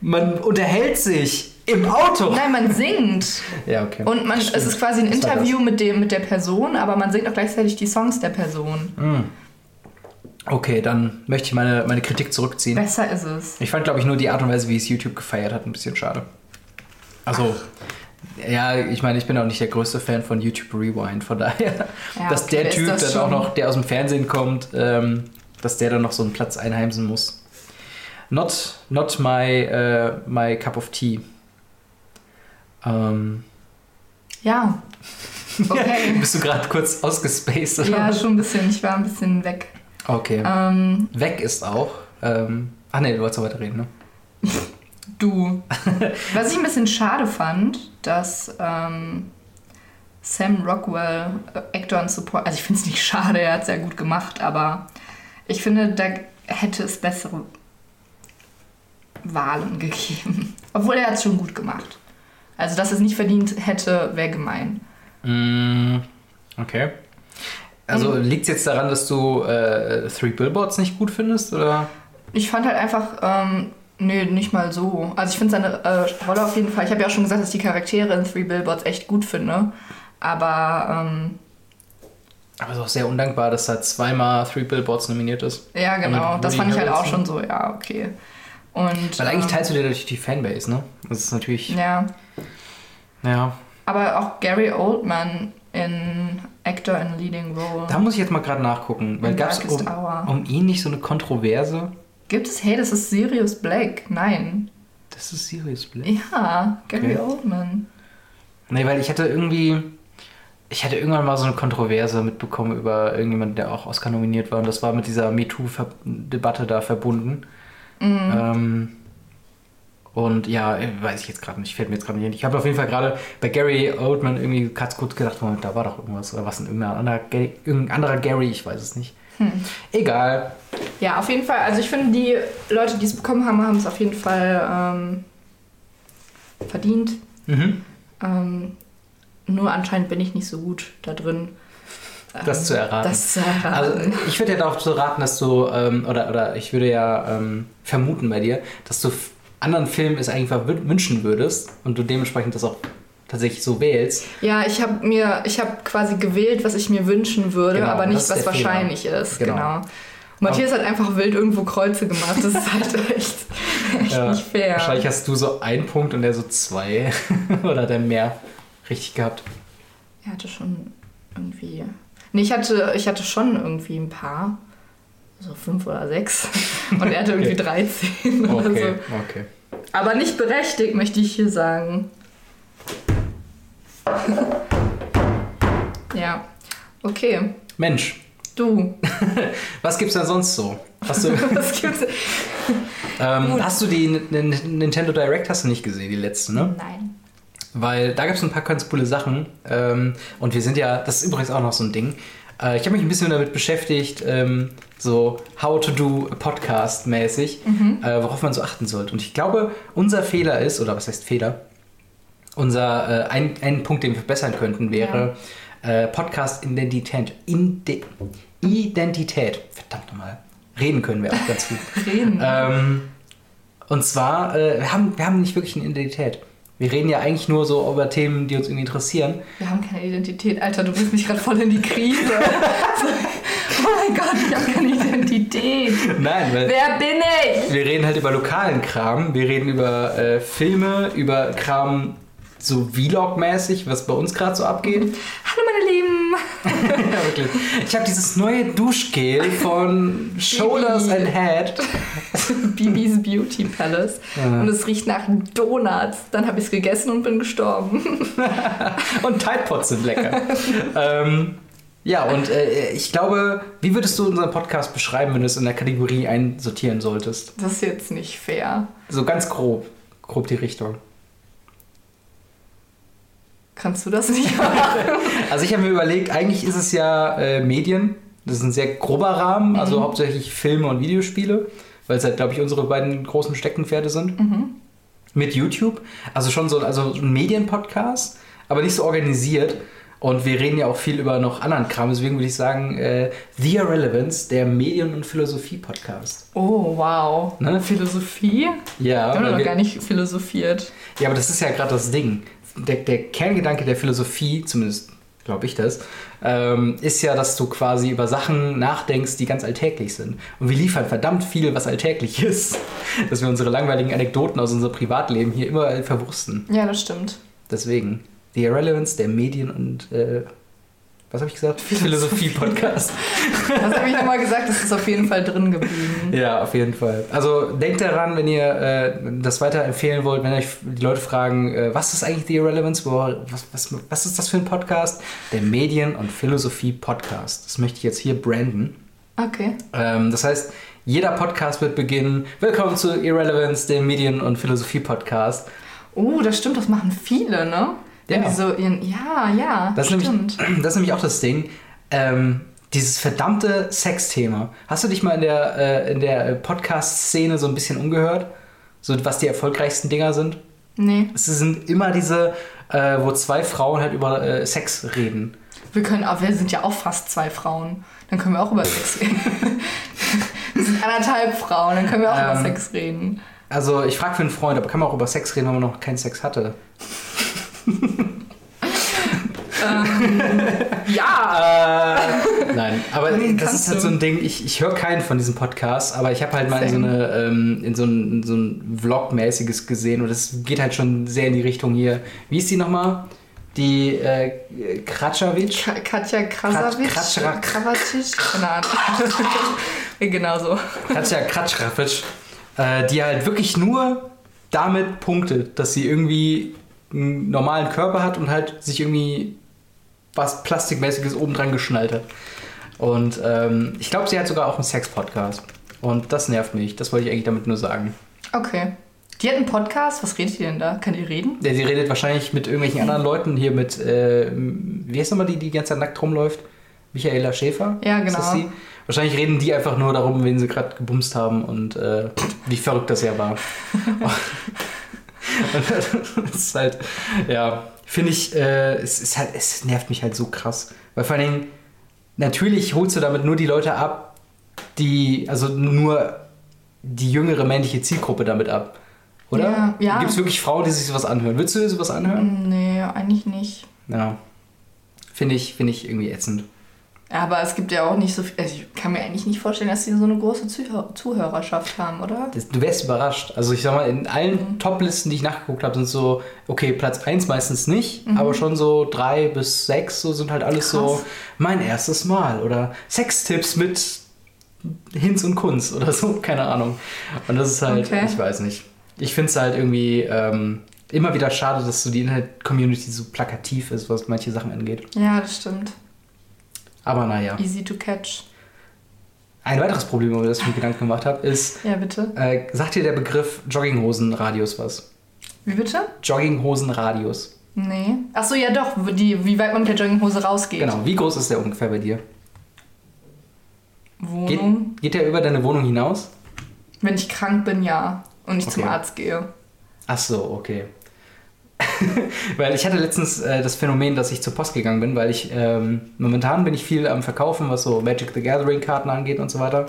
man unterhält sich im Auto. Nein, man singt. Ja, okay. Und man, es ist quasi ein Das Interview mit, dem, mit der Person, aber man singt auch gleichzeitig die Songs der Person. Okay, dann möchte ich meine, meine Kritik zurückziehen. Besser ist es. Ich fand, glaube ich, nur die Art und Weise, wie es YouTube gefeiert hat, ein bisschen schade. Also, ja, ich meine, ich bin auch nicht der größte Fan von YouTube Rewind, von daher, Ja, dass okay, der Typ das dann auch noch, der aus dem Fernsehen kommt, ähm, dass der dann noch so einen Platz einheimsen muss. Not, not my, äh, my cup of tea. Ähm, Ja. (laughs) Okay. bist du gerade kurz ausgespaced? Oder? ja, schon ein bisschen. Ich war ein bisschen weg. Okay. Ähm, Weg ist auch. Ähm, ach nee, du wolltest weiter reden, ne? du. Was ich ein bisschen schade fand, dass ähm, Sam Rockwell, äh, Actor und Support, also ich finde es nicht schade, er hat es ja gut gemacht, aber ich finde, da hätte es bessere Wahlen gegeben. Obwohl er hat es schon gut gemacht. Also, dass es nicht verdient hätte, wäre gemein. Mm, okay. Also Ähm. liegt es jetzt daran, dass du äh, Three Billboards nicht gut findest? Oder? Ich fand halt einfach, ähm, nee, nicht mal so. Also ich finde seine äh, Rolle auf jeden Fall, ich habe ja auch schon gesagt, dass ich die Charaktere in Three Billboards echt gut finde. Aber ähm, Aber es ist auch sehr undankbar, dass er zweimal Three Billboards nominiert ist. ja, genau, das fand ich halt auch schon so, ja, okay. Und, Weil eigentlich ähm, teilst du dir natürlich die Fanbase, ne? Das ist natürlich. Ja, Ja. aber auch Gary Oldman in Actor in Leading Role. Da muss ich jetzt mal gerade nachgucken. Weil gab es um, um ihn nicht so eine Kontroverse? Gibt es, hey, das ist Sirius Black? Nein. Das ist Sirius Black. Ja, Gary Okay. Oldman. Nee, weil ich hatte irgendwie. Ich hatte irgendwann mal so eine Kontroverse mitbekommen über irgendjemanden, der auch Oscar nominiert war. Und das war mit dieser MeToo-Debatte da verbunden. Mhm. Ähm, und ja, weiß ich jetzt gerade nicht, fällt mir jetzt gerade nicht hin. Ich habe auf jeden Fall gerade bei Gary Oldman irgendwie ganz kurz gedacht, Moment, da war doch irgendwas. Oder was denn irgendein anderer, irgendein anderer Gary, ich weiß es nicht. Hm. Egal. Ja, auf jeden Fall. Also ich finde, die Leute, die es bekommen haben, haben es auf jeden Fall ähm, verdient. Mhm. Ähm, nur anscheinend bin ich nicht so gut da drin. Das zu erraten. Das zu erraten. Also ich würde ja darauf so raten, dass du, ähm, oder, oder ich würde ja ähm, vermuten bei dir, dass du anderen Filmen es eigentlich wü- wünschen würdest und du dementsprechend das auch tatsächlich so wählst. Ja, ich habe mir, ich habe quasi gewählt, was ich mir wünschen würde, Genau, aber nicht, was der Fehler. wahrscheinlich ist. Genau. Genau. Matthias hat einfach wild irgendwo Kreuze gemacht. Das ist halt (laughs) echt, echt Ja, nicht fair. Wahrscheinlich hast du so einen Punkt und er so zwei. (laughs) oder der mehr richtig gehabt. Er hatte schon irgendwie. Nee, ich hatte, ich hatte schon irgendwie ein paar. So fünf oder sechs. (laughs) Und er hatte irgendwie 13 oder Okay, so. okay. Aber nicht berechtigt, möchte ich hier sagen. (laughs) ja. Okay. Mensch, Du. (laughs) was gibt's denn sonst so? Hast du, Was gibt's? ähm, hast du die N- N- Nintendo Direct hast du nicht gesehen, die letzte, ne? Nein. Weil da gibt es ein paar ganz coole Sachen. Ähm, und wir sind ja, das ist übrigens auch noch so ein Ding. Äh, ich habe mich ein bisschen damit beschäftigt, ähm, so How to Do Podcast mäßig, äh, worauf man so achten sollte. Und ich glaube, unser Fehler ist, oder was heißt Fehler? Unser, äh, ein, ein Punkt, den wir verbessern könnten, wäre äh, Podcast-Identität. Inde Identität. Verdammt nochmal. Reden können wir auch ganz gut. (laughs) Reden. Ähm, und zwar, äh, wir, haben, wir haben nicht wirklich eine Identität. Wir reden ja eigentlich nur so über Themen, die uns irgendwie interessieren. Wir haben keine Identität. Alter, du bringst mich gerade voll in die Krise. (laughs) oh mein Gott, ich habe keine Identität. Nein, weil Wer bin ich? wir reden halt über lokalen Kram. Wir reden über äh, Filme, über Kram so Vlog-mäßig, was bei uns gerade so abgeht. Hallo. (laughs) ja, wirklich. Ich habe dieses neue Duschgel von (laughs) Shoulders and Head. (laughs) Bibis Beauty Palace. Ja. Und es riecht nach Donuts. Dann habe ich es gegessen und bin gestorben. Und Tide Pods sind lecker. ähm, ja, und äh, ich glaube, wie würdest du unseren Podcast beschreiben, wenn du es in der Kategorie einsortieren solltest? Das ist jetzt nicht fair. So ganz grob. Grob die Richtung. Kannst du das nicht machen? Also ich habe mir überlegt, eigentlich ist es ja äh, Medien. Das ist ein sehr grober Rahmen, also hauptsächlich Filme und Videospiele, weil es halt, glaube ich, unsere beiden großen Steckenpferde sind. Mit YouTube. Also schon so also ein Medienpodcast, aber nicht so organisiert. Und wir reden ja auch viel über noch anderen Kram. Deswegen würde ich sagen, äh, The Irrelevance, der Medien- und Philosophie-Podcast. Oh, wow. Ne? Philosophie? Ja, Wir haben wir- gar nicht philosophiert. Ja, aber das ist ja gerade das Ding. Der, der Kerngedanke der Philosophie, zumindest glaube ich das, ähm, ist ja, dass du quasi über Sachen nachdenkst, die ganz alltäglich sind. Und wir liefern verdammt viel, was alltäglich (laughs) ist. Dass wir unsere langweiligen Anekdoten aus unserem Privatleben hier immer verwursten. Ja, das stimmt. Deswegen, The Irrelevance der Medien- und, äh, was habe ich gesagt? (laughs) Philosophie-Podcast. Was habe ich nochmal gesagt? Das ist auf jeden Fall drin geblieben. Ja, auf jeden Fall. Also denkt daran, wenn ihr äh, das weiterempfehlen wollt, wenn euch die Leute fragen, äh, was ist eigentlich The Irrelevance, wo, was, was, was ist das für ein Podcast? Der Medien- und Philosophie-Podcast. Das möchte ich jetzt hier branden. Okay. Ähm, das heißt, jeder Podcast wird beginnen, willkommen zu Irrelevance, dem Medien- und Philosophie-Podcast. Oh, das stimmt, das machen viele, ne? Wenn Ja. so ihren, ja, ja, Das ist, stimmt. nämlich, (clears throat) das ist nämlich auch das Ding. Ähm, dieses verdammte Sexthema. Hast du dich mal in der, äh, in der Podcast-Szene so ein bisschen umgehört? So, was die erfolgreichsten Dinger sind? Nee, Es sind immer diese, äh, wo zwei Frauen halt über äh, Sex reden. wir können, aber wir sind ja auch fast zwei Frauen. Dann können wir auch über Sex reden. (laughs) wir sind anderthalb Frauen, dann können wir auch über Ähm. Sex reden. Also, ich frage für einen Freund, aber kann man auch über Sex reden, wenn man noch keinen Sex hatte? Ja! Äh, nein, aber Nee, das ist halt du. so ein Ding, ich, ich höre keinen von diesen Podcasts, aber ich habe halt mal in so, eine, ähm, in so ein, in so ein Vlog-mäßiges gesehen und das geht halt schon sehr in die Richtung hier. Wie ist die nochmal? Die äh, Kratschawitsch? Ka Katja Krasavic? Kratschra- Kravacic? Keine Ahnung. (laughs) genau so. Katja Kratschrawitsch, äh, die halt wirklich nur damit punktet, dass sie irgendwie einen normalen Körper hat und halt sich irgendwie was Plastikmäßiges oben dran geschnallt hat. Und ähm, ich glaube, sie hat sogar auch einen Sex-Podcast. Und das nervt mich. Das wollte ich eigentlich damit nur sagen. Okay. Die hat einen Podcast, was redet die denn da? Kann die reden? Der, sie redet wahrscheinlich mit irgendwelchen anderen Leuten hier mit, äh, wie heißt nochmal die, die die ganze Zeit nackt rumläuft? Michaela Schäfer? Ja, genau. Wahrscheinlich reden die einfach nur darum, wen sie gerade gebumst haben und äh, wie verrückt das ja war. (laughs) (laughs) das ist halt, ja, finde ich, äh, es ist halt, es nervt mich halt so krass. Weil vor allen Dingen, natürlich holst du damit nur die Leute ab, die, also nur die jüngere männliche Zielgruppe damit ab. Oder? Ja, ja. Gibt es wirklich Frauen, die sich sowas anhören? Willst du dir sowas anhören? Nee, eigentlich nicht. Ja. Finde ich, finde ich irgendwie ätzend. Aber es gibt ja auch nicht so viel. Also ich kann mir eigentlich nicht vorstellen, dass sie so eine große Zuhör Zuhörerschaft haben, oder? Das, du wärst überrascht. Also ich sag mal, in allen Mhm. Top-Listen, die ich nachgeguckt habe, sind so, okay, Platz 1 meistens nicht, Mhm. aber schon so 3 bis 6, so sind halt alles so Krass. mein erstes Mal oder Sextipps mit Hinz und Kunz oder so, (laughs) keine Ahnung. Und das ist halt, Okay. ich weiß nicht. Ich finde es halt irgendwie ähm, immer wieder schade, dass so die Internet-Community so plakativ ist, was manche Sachen angeht. Ja, das stimmt. Aber naja. Easy to catch. Ein weiteres Problem, über das ich mir Gedanken gemacht habe, ist, Ja, bitte. äh, sagt dir der Begriff Jogginghosenradius was? Wie bitte? Jogginghosenradius. Nee. Achso, ja doch, die, wie weit man mit der Jogginghose rausgeht. Genau. Wie groß ist der ungefähr bei dir? Geht, Wohnung. geht der über deine Wohnung hinaus? Wenn ich krank bin, ja. Und ich zum Okay. Arzt gehe. Ach so, okay. (laughs) weil ich hatte letztens äh, das Phänomen, dass ich zur Post gegangen bin, weil ich ähm, momentan bin ich viel am Verkaufen, was so Magic the Gathering Karten angeht und so weiter.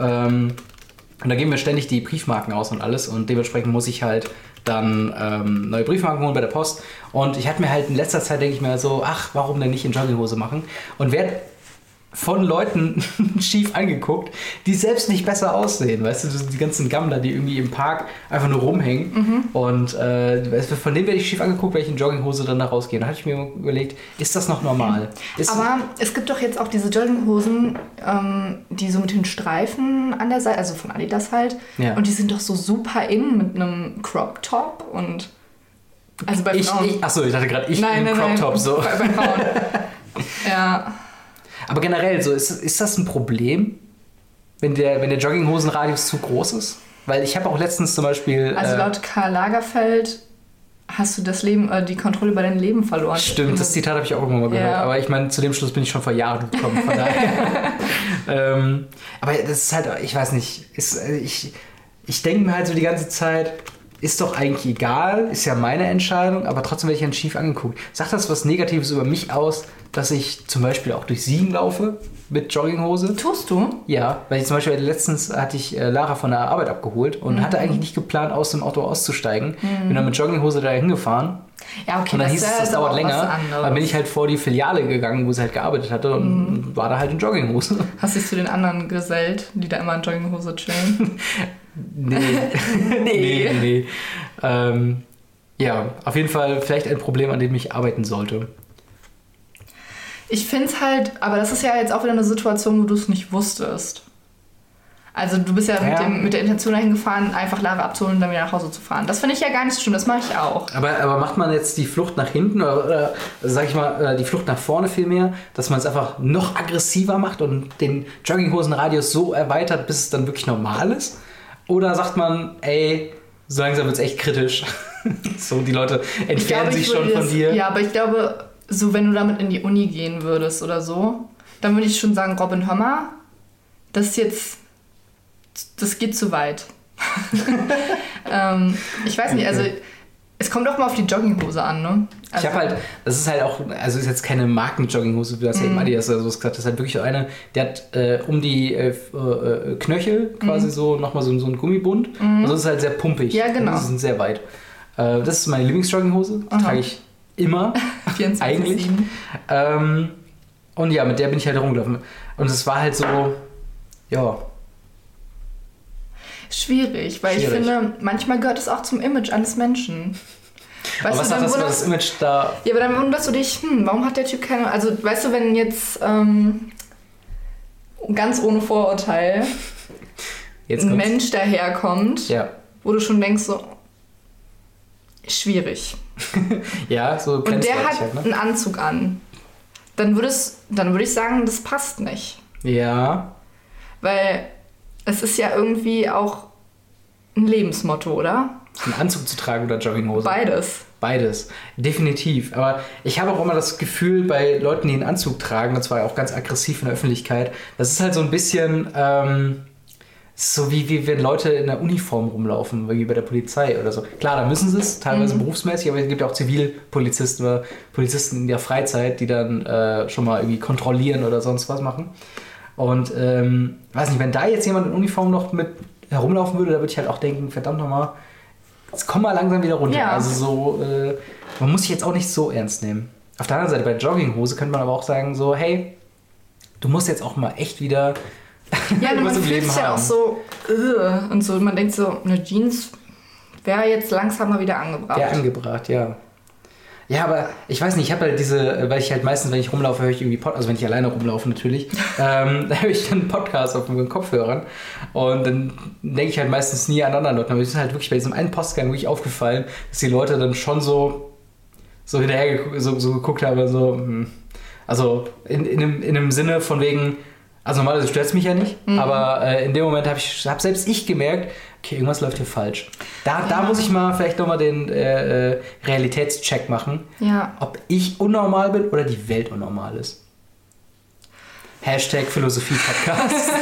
Ähm, und da geben wir ständig die Briefmarken aus und alles und dementsprechend muss ich halt dann ähm, neue Briefmarken holen bei der Post. Und ich hatte mir halt in letzter Zeit, denke ich mir so, ach, warum denn nicht in Jogginghose machen? Und werde von Leuten (laughs) schief angeguckt, die selbst nicht besser aussehen. Weißt du, die ganzen Gammler, die irgendwie im Park einfach nur rumhängen. Und äh, von denen werde ich schief angeguckt, ich in Jogginghose dann da rausgehe. Da hatte ich mir überlegt, ist das noch normal? Ist, Aber es gibt doch jetzt auch diese Jogginghosen, ähm, die so mit den Streifen an der Seite, also von Adidas halt. Ja. Und die sind doch so super in mit einem Crop Top und. Also bei ich, Frauen. ich, achso, ich dachte gerade, ich nein, im nein, Crop nein. Top so. Bei, bei Frauen. (laughs) ja. Aber generell, so ist, ist das ein Problem, wenn der, wenn der Jogginghosenradius zu groß ist? Weil ich habe auch letztens zum Beispiel. Also äh, laut Karl Lagerfeld hast du das Leben, äh, die Kontrolle über dein Leben verloren. Stimmt, das Zitat habe ich auch irgendwann mal gehört. Ja. Aber ich meine, zu dem Schluss bin ich schon vor Jahren gekommen. Von daher. (laughs) ähm, aber das ist halt, ich weiß nicht, ist, äh, ich, ich denke mir halt so die ganze Zeit, ist doch eigentlich egal, ist ja meine Entscheidung, aber trotzdem werde ich dann schief angeguckt. Sagt das was Negatives über mich aus, dass ich zum Beispiel auch durch Siegen laufe mit Jogginghose? Tust du? Ja, weil ich zum Beispiel letztens hatte ich äh, Lara von der Arbeit abgeholt und Mhm. hatte eigentlich nicht geplant, aus dem Auto auszusteigen. Bin dann mit Jogginghose da hingefahren Ja, okay, und dann das hieß es, das dauert länger. Dann bin ich halt vor die Filiale gegangen, wo sie halt gearbeitet hatte und war da halt in Jogginghose. Hast dich zu den anderen gesellt, die da immer in Jogginghose chillen? (laughs) nee. (laughs) nee, nee, nee. Ähm, ja, auf jeden Fall vielleicht ein Problem, an dem ich arbeiten sollte. Ich finde es halt, aber das ist ja jetzt auch wieder eine Situation, wo du es nicht wusstest. Also du bist ja, Mit, Ja. dem, mit der Intention dahin gefahren, einfach Lara abzuholen und dann wieder nach Hause zu fahren. Das finde ich ja gar nicht so schlimm, das mache ich auch. Aber, aber macht man jetzt die Flucht nach hinten oder, oder sag ich mal, äh, die Flucht nach vorne vielmehr, dass man es einfach noch aggressiver macht und den Jogginghosenradius so erweitert, bis es dann wirklich normal ist? Oder sagt man, ey, so langsam wird es echt kritisch. (laughs) so, die Leute entfernen sich schon von das- dir. Ja, aber ich glaube, so wenn du damit in die Uni gehen würdest oder so, dann würde ich schon sagen, Robin, hör mal, das ist jetzt, das geht zu weit. (laughs) ähm, ich weiß nicht, also es kommt auch mal auf die Jogginghose an, ne? Also, Ich habe halt, das ist halt auch, also ist jetzt keine Marken-Jogginghose, du hast ja Mhm. eben Adidas oder sowas gesagt, das ist halt wirklich so eine, der hat äh, um die äh, f- äh, Knöchel quasi so nochmal so, so ein Gummibund. Also das ist halt sehr pumpig. Ja, genau. Die sind sehr weit. Äh, das ist meine Lieblingsjogginghose, die Aha. trage ich immer. (laughs) 24 eigentlich. ähm, und ja, mit der bin ich halt rumgelaufen. Und es war halt so, ja, Schwierig, weil ich Schwierig. finde, manchmal gehört es auch zum Image eines Menschen. aber was hat das wunderst- das Image da? Ja, aber dann wunderst du dich, hm, warum hat der Typ keine. Also, weißt du, wenn jetzt ähm, ganz ohne Vorurteil ein. Mensch daherkommt, Ja. wo du schon denkst, so schwierig. (laughs) Ja, so Und der hat halt, ne? einen Anzug an. Dann würde es, dann würde ich sagen, das passt nicht. Ja. Weil es ist ja irgendwie auch ein Lebensmotto, oder? Einen Anzug zu tragen oder Jogginghose. Beides. Beides, definitiv. Aber ich habe auch immer das Gefühl, bei Leuten, die einen Anzug tragen, und zwar auch ganz aggressiv in der Öffentlichkeit, das ist halt so ein bisschen, ähm, so wie, wie wenn Leute in der Uniform rumlaufen, wie bei der Polizei oder so. Klar, da müssen sie es, teilweise Mhm. berufsmäßig, aber es gibt ja auch Zivilpolizisten oder Polizisten in der Freizeit, die dann äh, schon mal irgendwie kontrollieren oder sonst was machen. Und ähm, weiß nicht, wenn da jetzt jemand in Uniform noch mit herumlaufen würde, da würde ich halt auch denken, verdammt nochmal, jetzt komm mal langsam wieder runter. Ja. Also so, äh, man muss sich jetzt auch nicht so ernst nehmen. Auf der anderen Seite, bei Jogginghose könnte man aber auch sagen, so, hey, du musst jetzt auch mal echt wieder (laughs) Ja, (laughs) man fühlt Leben sich ja auch so äh, und so. Man denkt so, eine Jeans wäre jetzt langsam mal wieder angebracht. Ja, angebracht, ja. Ja, aber ich weiß nicht, ich habe halt diese, weil ich halt meistens, wenn ich rumlaufe, höre ich irgendwie Pod, also wenn ich alleine rumlaufe natürlich, (laughs) ähm, (laughs) da höre ich dann einen Podcast auf meinen Kopfhörern und dann denke ich halt meistens nie an anderen Leuten. Aber es ist halt wirklich bei diesem einen Postgang wirklich aufgefallen, dass die Leute dann schon so, so hinterher geguckt, so, so geguckt haben, so, hm. also in, in, einem, in einem Sinne von wegen, also normalerweise stört es mich ja nicht, aber äh, in dem Moment habe ich, hab selbst ich gemerkt, okay, irgendwas läuft hier falsch. Da, da muss ich mal vielleicht nochmal den äh, äh, Realitätscheck machen, Ja. ob ich unnormal bin oder die Welt unnormal ist. Hashtag Philosophie-Podcast.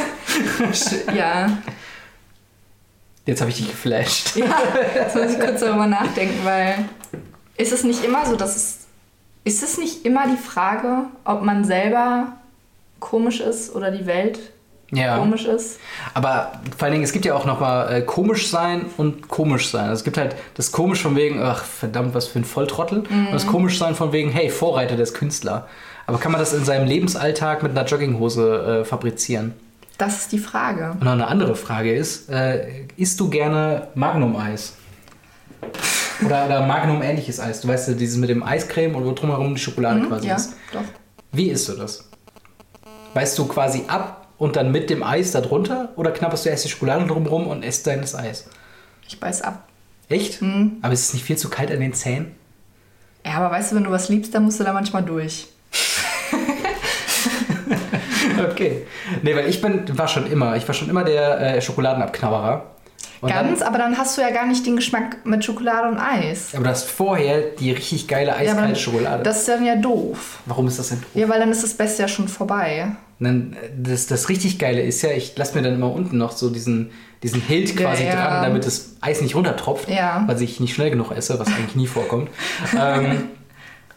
(laughs) (laughs) Ja. Jetzt habe ich dich geflasht. ja, jetzt muss ich kurz darüber nachdenken, weil ist es nicht immer so, dass es. Ist es nicht immer die Frage, ob man selber komisch ist oder die Welt Ja. komisch ist? Aber vor allen Dingen, es gibt ja auch nochmal äh, komisch sein und komisch sein. Also es gibt halt das komisch von wegen, ach verdammt, was für ein Volltrottel. Und das komisch sein von wegen, hey, Vorreiter, der ist Künstler. Aber kann man das in seinem Lebensalltag mit einer Jogginghose äh, fabrizieren? Das ist die Frage. Und noch eine andere Frage ist, äh, isst du gerne Magnum-Eis? Oder, oder Magnum-ähnliches Eis? Du weißt ja, dieses mit dem Eiscreme und wo drumherum die Schokolade quasi Mhm, ja, ist. doch. Wie isst du das? Beißt du quasi ab und dann mit dem Eis da drunter? Oder knabberst du erst die Schokolade drumherum und isst deines Eis? Ich beiß ab. Echt? Mhm. Aber ist es nicht viel zu kalt an den Zähnen? Ja, aber weißt du, wenn du was liebst, dann musst du da manchmal durch. (laughs) Okay. Nee, weil ich bin, war schon immer, ich war schon immer der äh, Schokoladenabknabberer. Und Ganz, Dann, aber dann hast du ja gar nicht den Geschmack mit Schokolade und Eis. aber du hast vorher die richtig geile Ja, eiskalte dann- Schokolade. Das ist dann ja doof. Warum ist das denn doof? Ja, weil dann ist das Beste ja schon vorbei. Dann, äh, das, das richtig Geile ist ja, ich lasse mir dann immer unten noch so diesen, diesen Hilt Ja, quasi ja. dran, damit das Eis nicht runtertropft, Ja. weil ich nicht schnell genug esse, was eigentlich nie vorkommt. (laughs) ähm,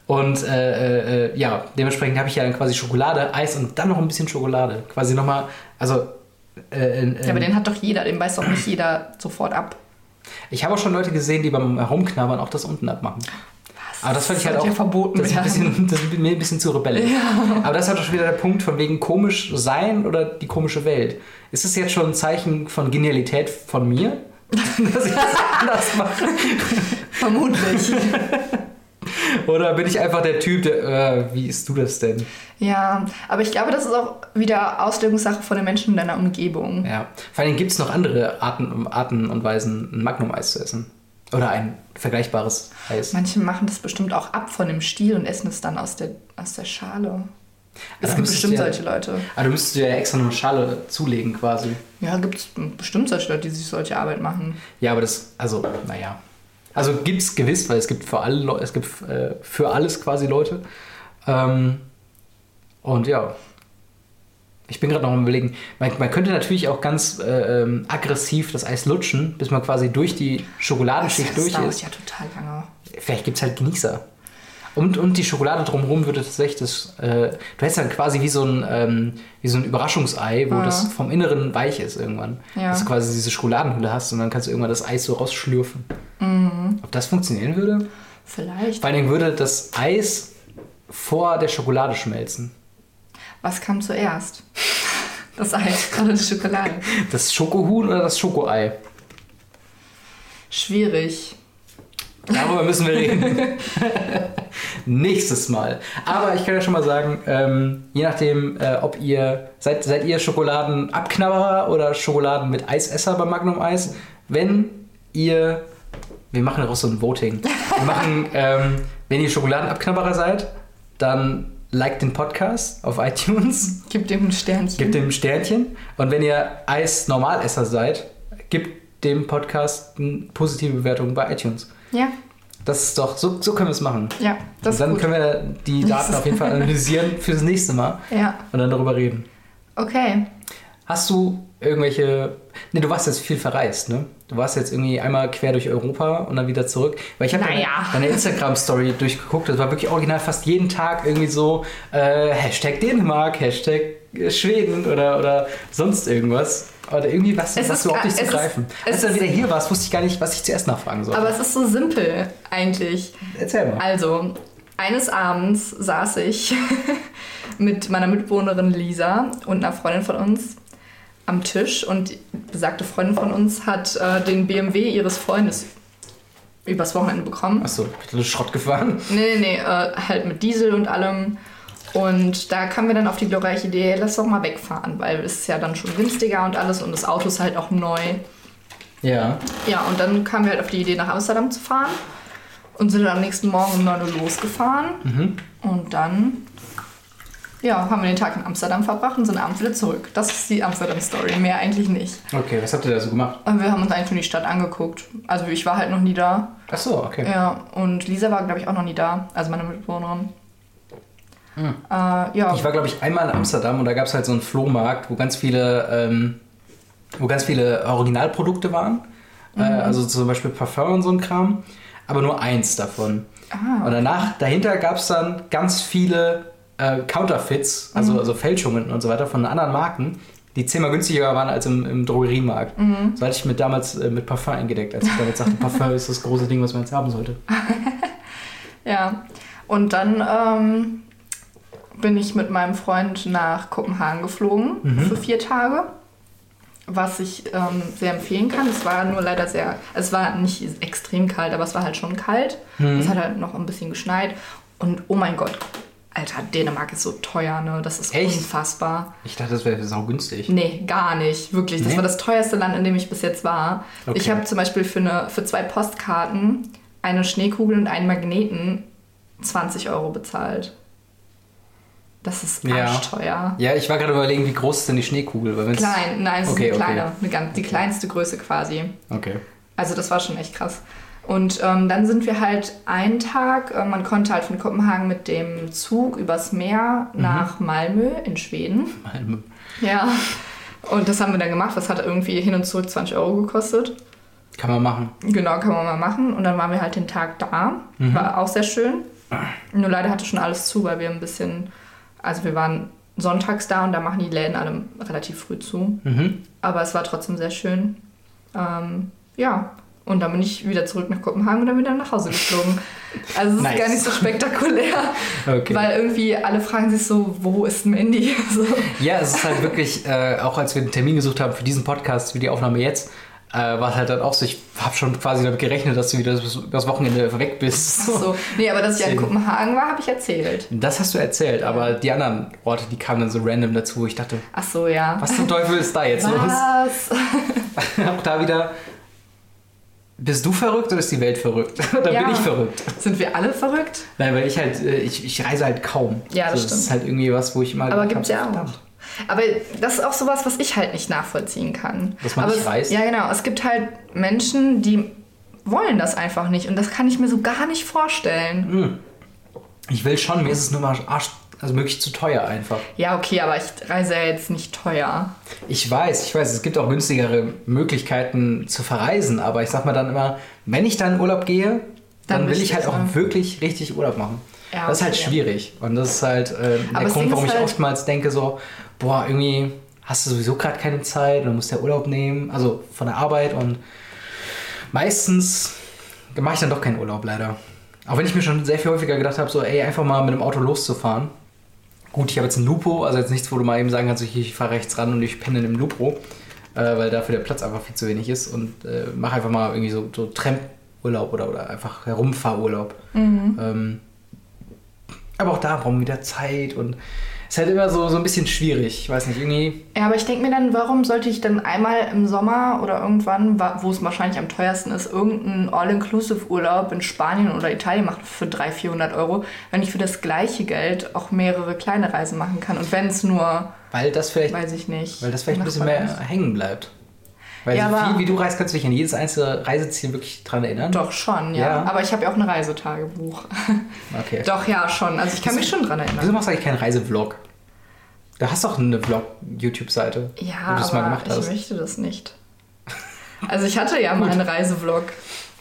und äh, äh, ja, dementsprechend habe ich ja dann quasi Schokolade, Eis und dann noch ein bisschen Schokolade. Quasi nochmal, also. Äh, in- Ja, aber den hat doch jeder, den beißt doch nicht jeder sofort ab. ich habe auch schon Leute gesehen, die beim Herumknabbern auch das unten abmachen. Aber das fand ich halt auch ja verboten das ist ein bisschen, das ist mir ein bisschen zu rebellisch. Aber das ist halt auch schon wieder der Punkt von wegen komisch sein oder die komische Welt. Ist es jetzt schon ein Zeichen von Genialität von mir, (laughs) dass ich das anders mache? Vermutlich. (laughs) Oder bin ich einfach der Typ, der, äh, wie isst du das denn? ja, aber ich glaube, das ist auch wieder Auslegungssache von den Menschen in deiner Umgebung. Ja. Vor allem gibt es noch andere Arten, Arten und Weisen, ein Magnum-Eis zu essen. Oder ein vergleichbares Eis. Manche machen das bestimmt auch ab von dem Stiel und essen es dann aus der, aus der Schale. Es gibt bestimmt ja- solche Leute. Aber du müsstest dir ja extra noch eine Schale zulegen quasi. Ja, gibt es bestimmt solche Leute, die sich solche Arbeit machen. Ja, aber das, also, naja. Also gibt es gewiss, weil es gibt für alle es gibt äh, für alles quasi Leute. Ähm, und ja. Ich bin gerade noch am überlegen, man, man könnte natürlich auch ganz äh, ähm, aggressiv das Eis lutschen, bis man quasi durch die Schokoladenschicht das durch dauert ist. ja total lange. Vielleicht gibt es halt Genießer. Und, und die Schokolade drumherum würde tatsächlich das. Äh, du hättest dann quasi wie so ein, ähm, wie so ein Überraschungsei, wo Ah. das vom Inneren weich ist irgendwann. Ja. Dass du quasi diese Schokoladenhülle hast und dann kannst du irgendwann das Eis so rausschlürfen. Mhm. Ob das funktionieren würde? Vielleicht. Vor allen Dingen würde das Eis vor der Schokolade schmelzen. Was kam zuerst? Das Eis oder die Schokolade? Das Schokohuhn oder das Schokoei? Schwierig. Darüber müssen wir reden. (laughs) Nächstes Mal. Aber ich kann ja schon mal sagen, ähm, je nachdem, äh, ob ihr seid, seid ihr Schokoladenabknabberer oder Schokoladen mit Eisesser bei Magnum Eis. Wenn ihr, wir machen daraus so ein Voting. Wir machen, ähm, wenn ihr Schokoladenabknabberer seid, dann liked den Podcast auf iTunes, Gib dem ein Sternchen. gebt dem ein Sternchen. Und wenn ihr Eis-Normalesser seid, gebt dem Podcast eine positive Bewertung bei iTunes. Ja, Das ist doch, so, so können wir es machen. ja, das und dann ist gut. können wir die Daten auf jeden Fall (laughs) analysieren fürs nächste Mal Ja, und dann darüber reden. okay. Hast du irgendwelche. Ne, du warst jetzt viel verreist, ne? Du warst jetzt irgendwie einmal quer durch Europa und dann wieder zurück. Weil ich habe Naja. deine, deine Instagram-Story durchgeguckt. Das war wirklich original fast jeden Tag irgendwie so äh, Hashtag Dänemark, Hashtag äh, Schweden oder, oder sonst irgendwas. Oder irgendwie was, Es was ist überhaupt nicht zu ist- greifen. es Als du dann ist- wieder hier warst, wusste ich gar nicht, was ich zuerst nachfragen soll. Aber es ist so simpel eigentlich. Erzähl mal. Also, eines Abends saß ich (laughs) mit meiner Mitbewohnerin Lisa und einer Freundin von uns am Tisch und die besagte Freundin von uns hat äh, den BMW ihres Freundes übers Wochenende bekommen. Achso, bist du Schrott gefahren? Nee, nee, nee, äh, halt mit Diesel und allem. Und da kamen wir dann auf die glorreiche Idee, lass doch mal wegfahren, weil es ist ja dann schon günstiger und alles und das Auto ist halt auch neu. Ja. Ja, und dann kamen wir halt auf die Idee, nach Amsterdam zu fahren und sind dann am nächsten Morgen um 9 Uhr losgefahren. Und dann ja, haben wir den Tag in Amsterdam verbracht und sind abends wieder zurück. Das ist die Amsterdam-Story, mehr eigentlich nicht. Okay, was habt ihr da so gemacht? Und wir haben uns einfach die Stadt angeguckt. Also ich war halt noch nie da. Achso, okay. Ja, und Lisa war, glaube ich, auch noch nie da. Also meine Mitbewohnerin. Äh, ja, Ich war, glaube ich, einmal in Amsterdam und da gab es halt so einen Flohmarkt, wo ganz viele, ähm, wo ganz viele Originalprodukte waren. Äh, also zum Beispiel Parfum und so ein Kram. Aber nur eins davon. Ah, Und danach, dahinter gab es dann ganz viele äh, Counterfeits, also, also Fälschungen und so weiter von anderen Marken, die zehnmal günstiger waren als im, im Drogeriemarkt. So hatte ich mit damals äh, mit Parfum eingedeckt, als ich damit sagte, (laughs) Parfum ist das große Ding, was man jetzt haben sollte. (laughs) ja. Und dann ähm, bin ich mit meinem Freund nach Kopenhagen geflogen für vier Tage. Was ich ähm, sehr empfehlen kann. Es war nur leider sehr, es war nicht extrem kalt, aber es war halt schon kalt. Es hat halt noch ein bisschen geschneit. Und oh mein Gott, Alter, Dänemark ist so teuer, ne? Das ist Echt? unfassbar. Ich dachte, das wäre saugünstig. Nee, gar nicht. Wirklich. Das Nee? war das teuerste Land, in dem ich bis jetzt war. Okay. Ich habe zum Beispiel für, eine, für zwei Postkarten, eine Schneekugel und einen Magneten 20 Euro bezahlt. Das ist Ja. arschteuer. Ja, ich war gerade überlegen, wie groß ist denn die Schneekugel? Weil Klein, nein, es Okay, ist eine okay. kleine, eine ganz, die kleinste Größe quasi. Okay. Also das war schon echt krass. Und ähm, dann sind wir halt einen Tag, äh, man konnte halt von Kopenhagen mit dem Zug übers Meer Mhm. nach Malmö in Schweden. Malmö. Ja. Und das haben wir dann gemacht. Das hat irgendwie hin und zurück 20 Euro gekostet. Kann man machen. Genau, kann man mal machen. Und dann waren wir halt den Tag da. War auch sehr schön. Nur leider hatte schon alles zu, weil wir ein bisschen, also wir waren sonntags da und da machen die Läden alle relativ früh zu. Mhm. Aber es war trotzdem sehr schön. Ähm, ja. Und dann bin ich wieder zurück nach Kopenhagen und dann wieder nach Hause geflogen. Also es ist Nice. gar nicht so spektakulär. (laughs) Okay. Weil irgendwie alle fragen sich so, wo ist Mandy? (laughs) So. Ja, es ist halt wirklich, äh, auch als wir einen Termin gesucht haben für diesen Podcast, für die Aufnahme jetzt, äh, war es halt dann auch so, ich habe schon quasi damit gerechnet, dass du wieder das, das Wochenende weg bist. Ach so. Nee, aber dass ich in Deswegen. Kopenhagen war, habe ich erzählt. Das hast du erzählt, aber die anderen Orte, die kamen dann so random dazu. Ich dachte, Ach so, ja. was zum Teufel ist da jetzt los? Was? (laughs) Auch da wieder, bist du verrückt oder ist die Welt verrückt? (laughs) Oder Ja. bin ich verrückt? Sind wir alle verrückt? Nein, weil ich halt, äh, ich, ich reise halt kaum. Ja, das also, Das ist stimmt. halt irgendwie was, wo ich mal. Aber gibt's hab, ja auch. verdammt. Aber das ist auch sowas, was ich halt nicht nachvollziehen kann. Dass man Aber nicht es, reist? Ja, genau. Es gibt halt Menschen, die wollen das einfach nicht. Und das kann ich mir so gar nicht vorstellen. Ich will schon, mir ist es nur mal arsch, also wirklich zu teuer einfach. Ja, okay, aber ich reise ja jetzt nicht teuer. Ich weiß, ich weiß, es gibt auch günstigere Möglichkeiten zu verreisen, aber ich sag mal dann immer, wenn ich dann in Urlaub gehe, dann, Dann will ich halt auch ne? wirklich richtig Urlaub machen. Ja, das ist halt okay. schwierig. Und das ist halt äh, der Grund, warum ich halt- oftmals denke so, boah, irgendwie hast du sowieso gerade keine Zeit und musst ja Urlaub nehmen, also von der Arbeit und meistens mache ich dann doch keinen Urlaub leider. Auch wenn ich mir schon sehr viel häufiger gedacht habe, so ey, einfach mal mit dem Auto loszufahren. Gut, ich habe jetzt ein Lupo, also jetzt nichts, wo du mal eben sagen kannst, ich, ich fahre rechts ran und ich penne im Lupo, äh, weil dafür der Platz einfach viel zu wenig ist und äh, mach einfach mal irgendwie so, so Tramp-Urlaub oder, oder einfach Herumfahrurlaub. Ähm, aber auch da brauchen wir wieder Zeit und ist halt immer so, so ein bisschen schwierig. Ich weiß nicht, irgendwie. Ja, aber ich denke mir dann, warum sollte ich dann einmal im Sommer oder irgendwann, wa- wo es wahrscheinlich am teuersten ist, irgendeinen All-Inclusive-Urlaub in Spanien oder Italien machen für 300, 400 Euro, wenn ich für das gleiche Geld auch mehrere kleine Reisen machen kann. Und wenn es nur, Weil das vielleicht, weiß ich nicht. weil das vielleicht ein bisschen mehr ist. hängen bleibt. Weil Ja, so aber- viel wie du reist, kannst du dich an jedes einzelne Reiseziel wirklich dran erinnern. Doch schon, ja. Ja. Aber ich habe ja auch ein Reisetagebuch. (laughs) Okay. Doch, ja, schon. Also ich kann mich schon dran Wieso erinnern. machst du eigentlich keinen Reisevlog? Du hast doch eine Vlog-YouTube-Seite. Ja, wo aber mal gemacht ich hast. möchte das nicht. (laughs) Also ich hatte ja mal einen Reisevlog.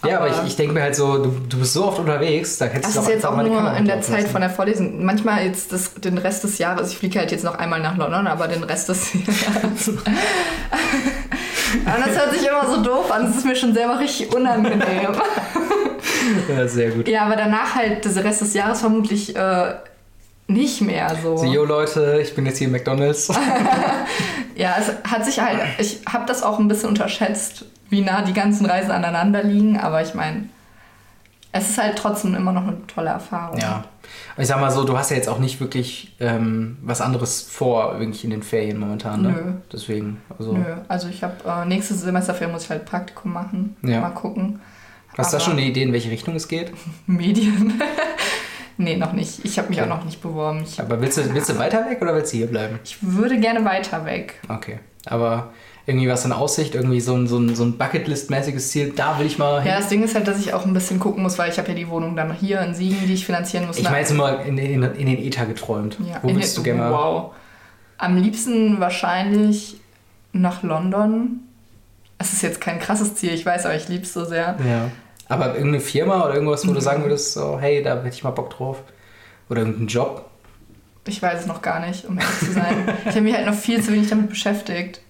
Ja, aber ich, ich denke mir halt so, du, du bist so oft unterwegs, da kannst Das du ist doch jetzt auch nur Kamera in der Zeit lassen. von der Vorlesung. Manchmal jetzt das, den Rest des Jahres, ich fliege halt jetzt noch einmal nach London, aber den Rest des (laughs) Jahres. (laughs) aber das hört sich immer so doof an, das ist mir schon selber richtig unangenehm. (laughs) Ja, sehr gut. ja, aber danach halt, der Rest des Jahres vermutlich äh, nicht mehr so. So, yo Leute, ich bin jetzt hier im McDonalds. (laughs) Ja, es hat sich halt, ich habe das auch ein bisschen unterschätzt, wie nah die ganzen Reisen aneinander liegen, aber ich meine, es ist halt trotzdem immer noch eine tolle Erfahrung. ja. Ich sag mal so, du hast ja jetzt auch nicht wirklich ähm, was anderes vor, wirklich in den Ferien momentan, ne? Nö. Deswegen, also. Nö, also ich habe äh, nächstes Semesterferien muss ich halt Praktikum machen. Ja. Mal gucken. Hast du da schon eine Idee, in welche Richtung es geht? (laughs) Medien? (laughs) nee, noch nicht. Ich habe mich Okay. auch noch nicht beworben. Ich, Aber willst du, willst du weiter weg oder willst du hier bleiben? ich würde gerne weiter weg. Okay. Aber irgendwie was in Aussicht, irgendwie so ein, so ein, so ein Bucketlist-mäßiges Ziel, da will ich mal hin. Ja, das Ding ist halt, dass ich auch ein bisschen gucken muss, weil ich habe ja die Wohnung dann hier in Siegen, die ich finanzieren muss. ich meine jetzt immer in, in, in den Ether geträumt. Ja, Wo willst den- du gerne mal? Wow. Am liebsten wahrscheinlich nach London. Es ist jetzt kein krasses Ziel, ich weiß, aber ich liebe es so sehr. Ja. Aber irgendeine Firma oder irgendwas, wo du Mhm. sagen würdest, so, hey, da hätte ich mal Bock drauf. Oder irgendeinen Job. Ich weiß es noch gar nicht, um ehrlich zu sein. ich habe mich halt noch viel zu wenig damit beschäftigt.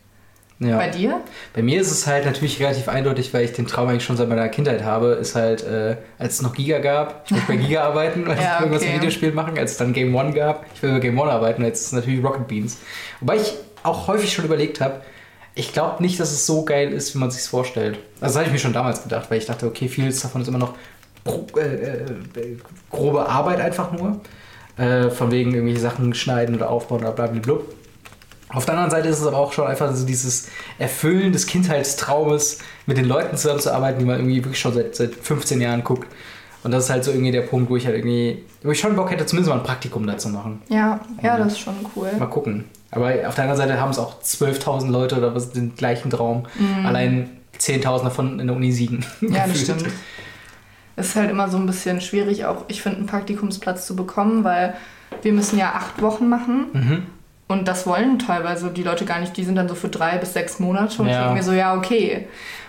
Ja. Bei dir? Bei mir ist es halt natürlich relativ eindeutig, weil ich den Traum eigentlich schon seit meiner Kindheit habe, ist halt, äh, als es noch Giga gab, ich möchte bei (laughs) Giga arbeiten, weil Ja, ich irgendwas okay. im Videospiel machen, als es dann Game One gab, ich will bei Game One arbeiten, jetzt ist es natürlich Rocket Beans. Wobei ich auch häufig schon überlegt habe, ich glaube nicht, dass es so geil ist, wie man sich vorstellt. Also das habe ich mir schon damals gedacht, weil ich dachte, okay, vieles davon ist immer noch gro äh, äh, grobe Arbeit einfach nur. Äh, von wegen irgendwelche Sachen schneiden oder aufbauen oder blablabla. Auf der anderen Seite ist es aber auch schon einfach so dieses Erfüllen des Kindheitstraumes, mit den Leuten zusammenzuarbeiten, die man irgendwie wirklich schon seit, seit 15 Jahren guckt. Und das ist halt so irgendwie der Punkt, wo ich halt irgendwie, wo ich schon Bock hätte, zumindest mal ein Praktikum da zu machen. Ja, ja, Mhm. das ist schon cool. Mal gucken. Aber auf der anderen Seite haben es auch 12.000 Leute oder was den gleichen Traum. Allein 10.000 davon in der Uni Siegen. Mhm. Ja, das stimmt. Es ist halt immer so ein bisschen schwierig, auch ich finde, einen Praktikumsplatz zu bekommen, weil wir müssen ja acht Wochen machen Mhm. Und das wollen teilweise die Leute gar nicht. Die sind dann so für drei bis sechs Monate und ich Ja. denke mir so, ja, okay.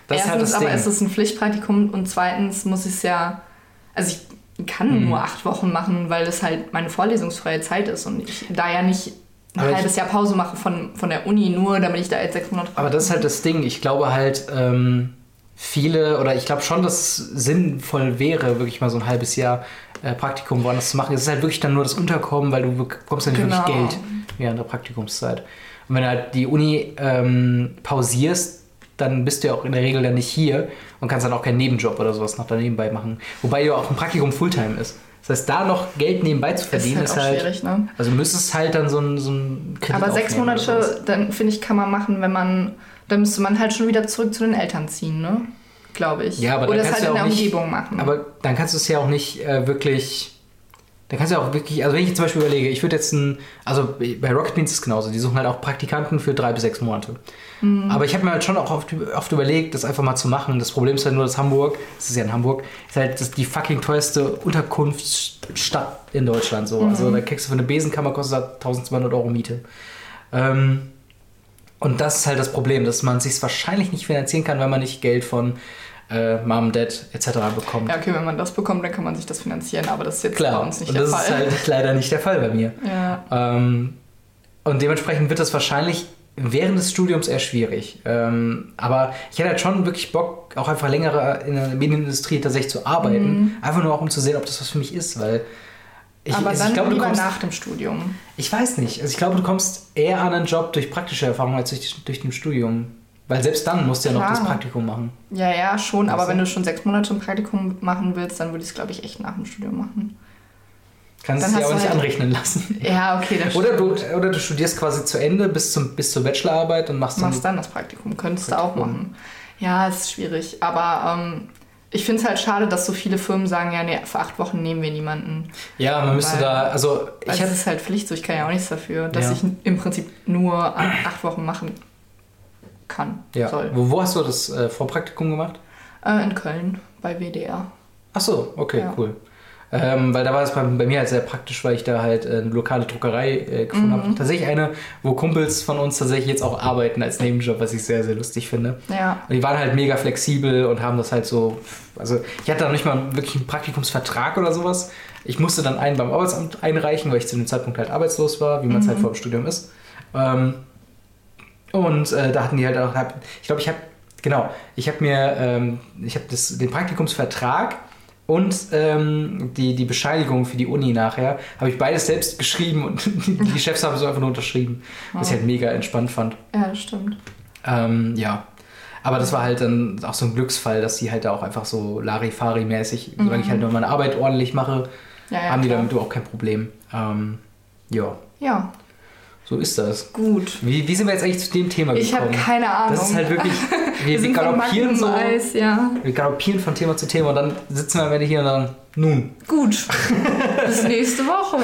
Das ist halt Erstens, aber Ding. ist es ein Pflichtpraktikum und zweitens muss ich es ja, also ich kann Mhm. nur acht Wochen machen, weil das halt meine vorlesungsfreie Zeit ist und ich da ja nicht ein Aber halbes Jahr Pause mache von, von der Uni, nur damit ich da jetzt sechs Monate Aber das ist halt das Ding. Ich glaube halt, ähm, viele, oder ich glaube schon, dass es sinnvoll wäre, wirklich mal so ein halbes Jahr äh, Praktikum woanders zu machen. Es ist halt wirklich dann nur das Unterkommen, weil du bekommst ja nicht Genau. wirklich Geld während der Praktikumszeit. Und wenn du halt die Uni ähm, pausierst, dann bist du ja auch in der Regel dann nicht hier und kannst dann auch keinen Nebenjob oder sowas noch daneben machen. Wobei ja auch ein Praktikum Fulltime ist. Das heißt, da noch Geld nebenbei zu ist verdienen, halt ist halt. schwierig, ne? Also müsstest halt dann so ein, so ein Kredit Aber sechs. Monate, dann finde ich, kann man machen, wenn man, dann müsste man halt schon wieder zurück zu den Eltern ziehen, ne? Glaube ich. Ja, aber Oder es halt in der nicht- Umgebung machen. Aber dann kannst du es ja auch nicht äh, wirklich. Dann kannst du ja auch wirklich, also wenn ich jetzt zum Beispiel überlege, ich würde jetzt ein, also bei Rocket Beans ist es genauso, die suchen halt auch Praktikanten für drei bis sechs Monate. Mhm. Aber ich habe mir halt schon auch oft, oft überlegt, das einfach mal zu machen. Das Problem ist halt nur, dass Hamburg, das ist ja in Hamburg, ist halt das die fucking teuerste Unterkunftsstadt in Deutschland. So. Mhm. Also da kriegst du für eine Besenkammer kostet das 1200 Euro Miete. Ähm, und das ist halt das Problem, dass man sich wahrscheinlich nicht finanzieren kann, wenn man nicht Geld von äh, Mom, Dad etc. bekommt. ja, okay, wenn man das bekommt, dann kann man sich das finanzieren, aber das ist jetzt Klar, bei uns nicht und der das Fall. ist halt leider nicht der Fall bei mir. ja. Ähm, und dementsprechend wird das wahrscheinlich während des Studiums eher schwierig. Ähm, aber ich hätte halt schon wirklich Bock, auch einfach längere in der Medienindustrie tatsächlich zu arbeiten. Einfach nur auch, um zu sehen, ob das was für mich ist, weil ich, aber also dann ich glaube, du lieber kommst, nach dem Studium. ich weiß nicht. Also ich glaube, du kommst eher an einen Job durch praktische Erfahrung als durch, durch den Studium. Weil selbst dann musst du ja noch Klar. das Praktikum machen. Ja, ja, schon, aber Weißt du? wenn du schon sechs Monate ein Praktikum machen willst, dann würde ich es, glaube ich, echt nach dem Studium machen. Kannst Dann es dir aber nicht halt- anrechnen lassen. Ja, okay, das Oder du, stimmt. oder du studierst quasi zu Ende bis, zum, bis zur Bachelorarbeit und machst dann machst dann das Praktikum, könntest du auch Praktikum. machen. Ja, es ist schwierig, aber ähm, ich finde es halt schade, dass so viele Firmen sagen, ja, nee, für acht Wochen nehmen wir niemanden. Ja, man müsste Weil- da, also ich Also hatte es halt Pflicht, so ich kann ja auch nichts dafür, dass Ja. ich im Prinzip nur acht Wochen machen kann, ja. soll. Wo, wo hast du das äh, Vorpraktikum gemacht? Äh, in Köln bei WDR. Ach so, okay, Ja. cool. Ähm, weil da war es bei, bei, mir halt sehr praktisch, weil ich da halt äh, eine lokale Druckerei äh, gefunden mhm. habe. Tatsächlich eine, wo Kumpels von uns tatsächlich jetzt auch arbeiten als Nebenjob, was ich sehr, sehr lustig finde. Ja. Und die waren halt mega flexibel und haben das halt so. Also ich hatte da nicht mal wirklich einen Praktikumsvertrag oder sowas. Ich musste dann einen beim Arbeitsamt einreichen, weil ich zu dem Zeitpunkt halt arbeitslos war, wie man es halt mhm. halt vor dem Studium ist. Ähm, und äh, da hatten die halt auch, ich glaube, ich habe, genau, ich habe mir, ähm, ich habe den Praktikumsvertrag und ähm, die, die Bescheinigung für die Uni nachher, habe ich beides selbst geschrieben und (laughs) die Chefs haben so einfach nur unterschrieben, was ich halt mega entspannt fand. Ja, das stimmt. Ähm, ja. Aber das war halt dann auch so ein Glücksfall, dass die halt da auch einfach so Larifari-mäßig, mhm. solange ich halt nur meine Arbeit ordentlich mache, ja, ja, haben die damit auch kein Problem. Ähm, ja. Ja. So ist das. Gut. Wie, wie sind wir jetzt eigentlich zu dem Thema gekommen? Ich habe keine Ahnung. Das ist halt wirklich, (laughs) wir, wir, galoppieren so, Eis, ja. wir galoppieren von Thema zu Thema und dann sitzen wir am Ende hier und dann, nun. Gut. Bis nächste Woche.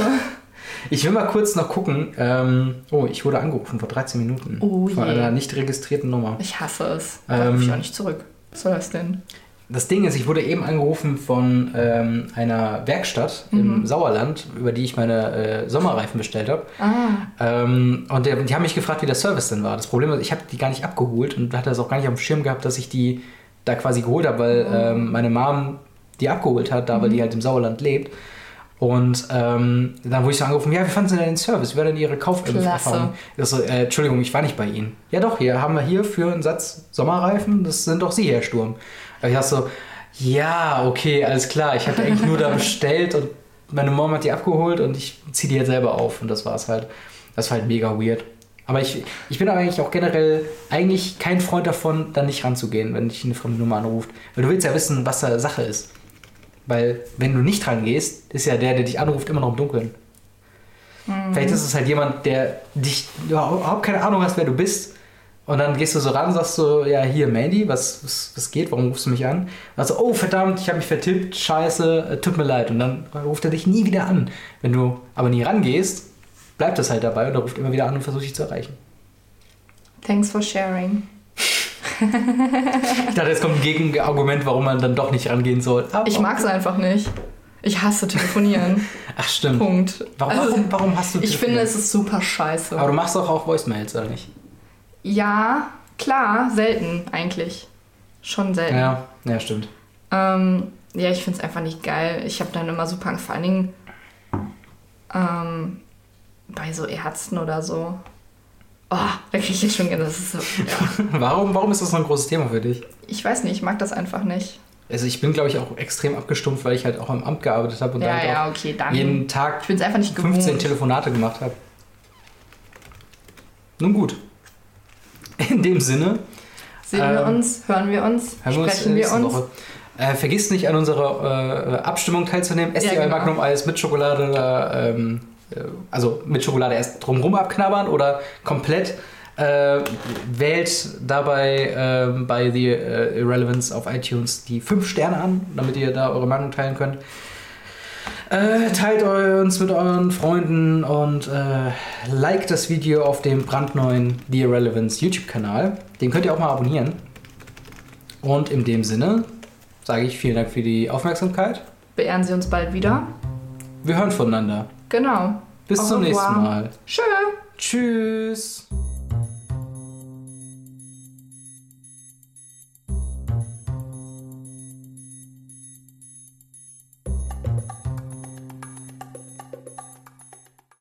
Ich will mal kurz noch gucken. Ähm, oh, ich wurde angerufen vor 13 Minuten. Oh von je. einer nicht registrierten Nummer. Ich hasse es. Da ähm, ich auch nicht zurück. Was soll das denn? Das Ding ist, ich wurde eben angerufen von ähm, einer Werkstatt mhm. im Sauerland, über die ich meine äh, Sommerreifen bestellt habe. Ah. Ähm, und der, die haben mich gefragt, wie der Service denn war. Das Problem ist, ich habe die gar nicht abgeholt und hatte das auch gar nicht auf dem Schirm gehabt, dass ich die da quasi geholt habe, weil mhm. ähm, meine Mom die abgeholt hat, da mhm. weil die halt im Sauerland lebt. Und ähm, dann wurde ich so angerufen, ja, wie fanden Sie denn den Service? Wie war denn Ihre Kauferfahrung? So, äh, Entschuldigung, ich war nicht bei Ihnen. Ja doch, hier haben wir hier für einen Satz Sommerreifen, das sind doch Sie, Herr Sturm. Und ich dachte so, ja, okay, alles klar. Ich hatte eigentlich nur da bestellt und meine Mom hat die abgeholt und ich ziehe die jetzt selber auf. Und das war es halt. Das war halt mega weird. Aber ich, ich bin aber eigentlich auch generell eigentlich kein Freund davon, da nicht ranzugehen, wenn dich eine fremde Nummer anruft. Weil du willst ja wissen, was da Sache ist. Weil wenn du nicht rangehst, ist ja der, der dich anruft, immer noch im Dunkeln. Mhm. Vielleicht ist es halt jemand, der dich überhaupt keine Ahnung hast, wer du bist und dann gehst du so ran, sagst du, ja, hier, Mandy, was, was, was geht, warum rufst du mich an? Also, oh, verdammt, ich habe mich vertippt, scheiße, äh, tut mir leid. Und dann ruft er dich nie wieder an. Wenn du aber nie rangehst, bleibt das halt dabei und er ruft immer wieder an und versucht dich zu erreichen. Thanks for sharing. ich dachte, jetzt kommt ein Gegenargument, warum man dann doch nicht rangehen soll. Aber ich mag es einfach nicht. Ich hasse telefonieren. (laughs) Ach, stimmt. Punkt. Warum, also, warum hast du Ich finde, es ist super scheiße. Aber du machst doch auch Voicemails, oder nicht? Ja, klar, selten eigentlich. Schon selten. Ja, ja stimmt. Ähm, ja, ich finde es einfach nicht geil. Ich habe dann immer super Angst, vor allen Dingen ähm, bei so Ärzten oder so. Oh, da kriege ich jetzt schon, das ist so, ja. (laughs) warum, warum ist das so ein großes Thema für dich? Ich weiß nicht, ich mag das einfach nicht. Also ich bin, glaube ich, auch extrem abgestumpft, weil ich halt auch im Amt gearbeitet habe und ja, dann, ja, okay, dann jeden Tag ich einfach nicht 15 gewohnt. Telefonate gemacht habe. Nun gut. In dem Sinne. Sehen ähm, wir uns, hören wir uns, sprechen wir uns. Wir uns. Äh, vergiss nicht, an unserer äh, Abstimmung teilzunehmen. Esst ja, ihr genau. Magnum Eis mit Schokolade oder, ähm, äh, also mit Schokolade erst drumherum abknabbern oder komplett. Äh, wählt dabei äh, bei The äh, Irrelevance auf iTunes die 5 Sterne an, damit ihr da eure Meinung teilen könnt. Äh, teilt uns mit euren Freunden und äh, liked das Video auf dem brandneuen The Irrelevance YouTube-Kanal. Den könnt ihr auch mal abonnieren. Und in dem Sinne sage ich vielen Dank für die Aufmerksamkeit. Beehren Sie uns bald wieder. Wir hören voneinander. Genau. Bis Au zum revoir. nächsten Mal. Tschö. Tschüss.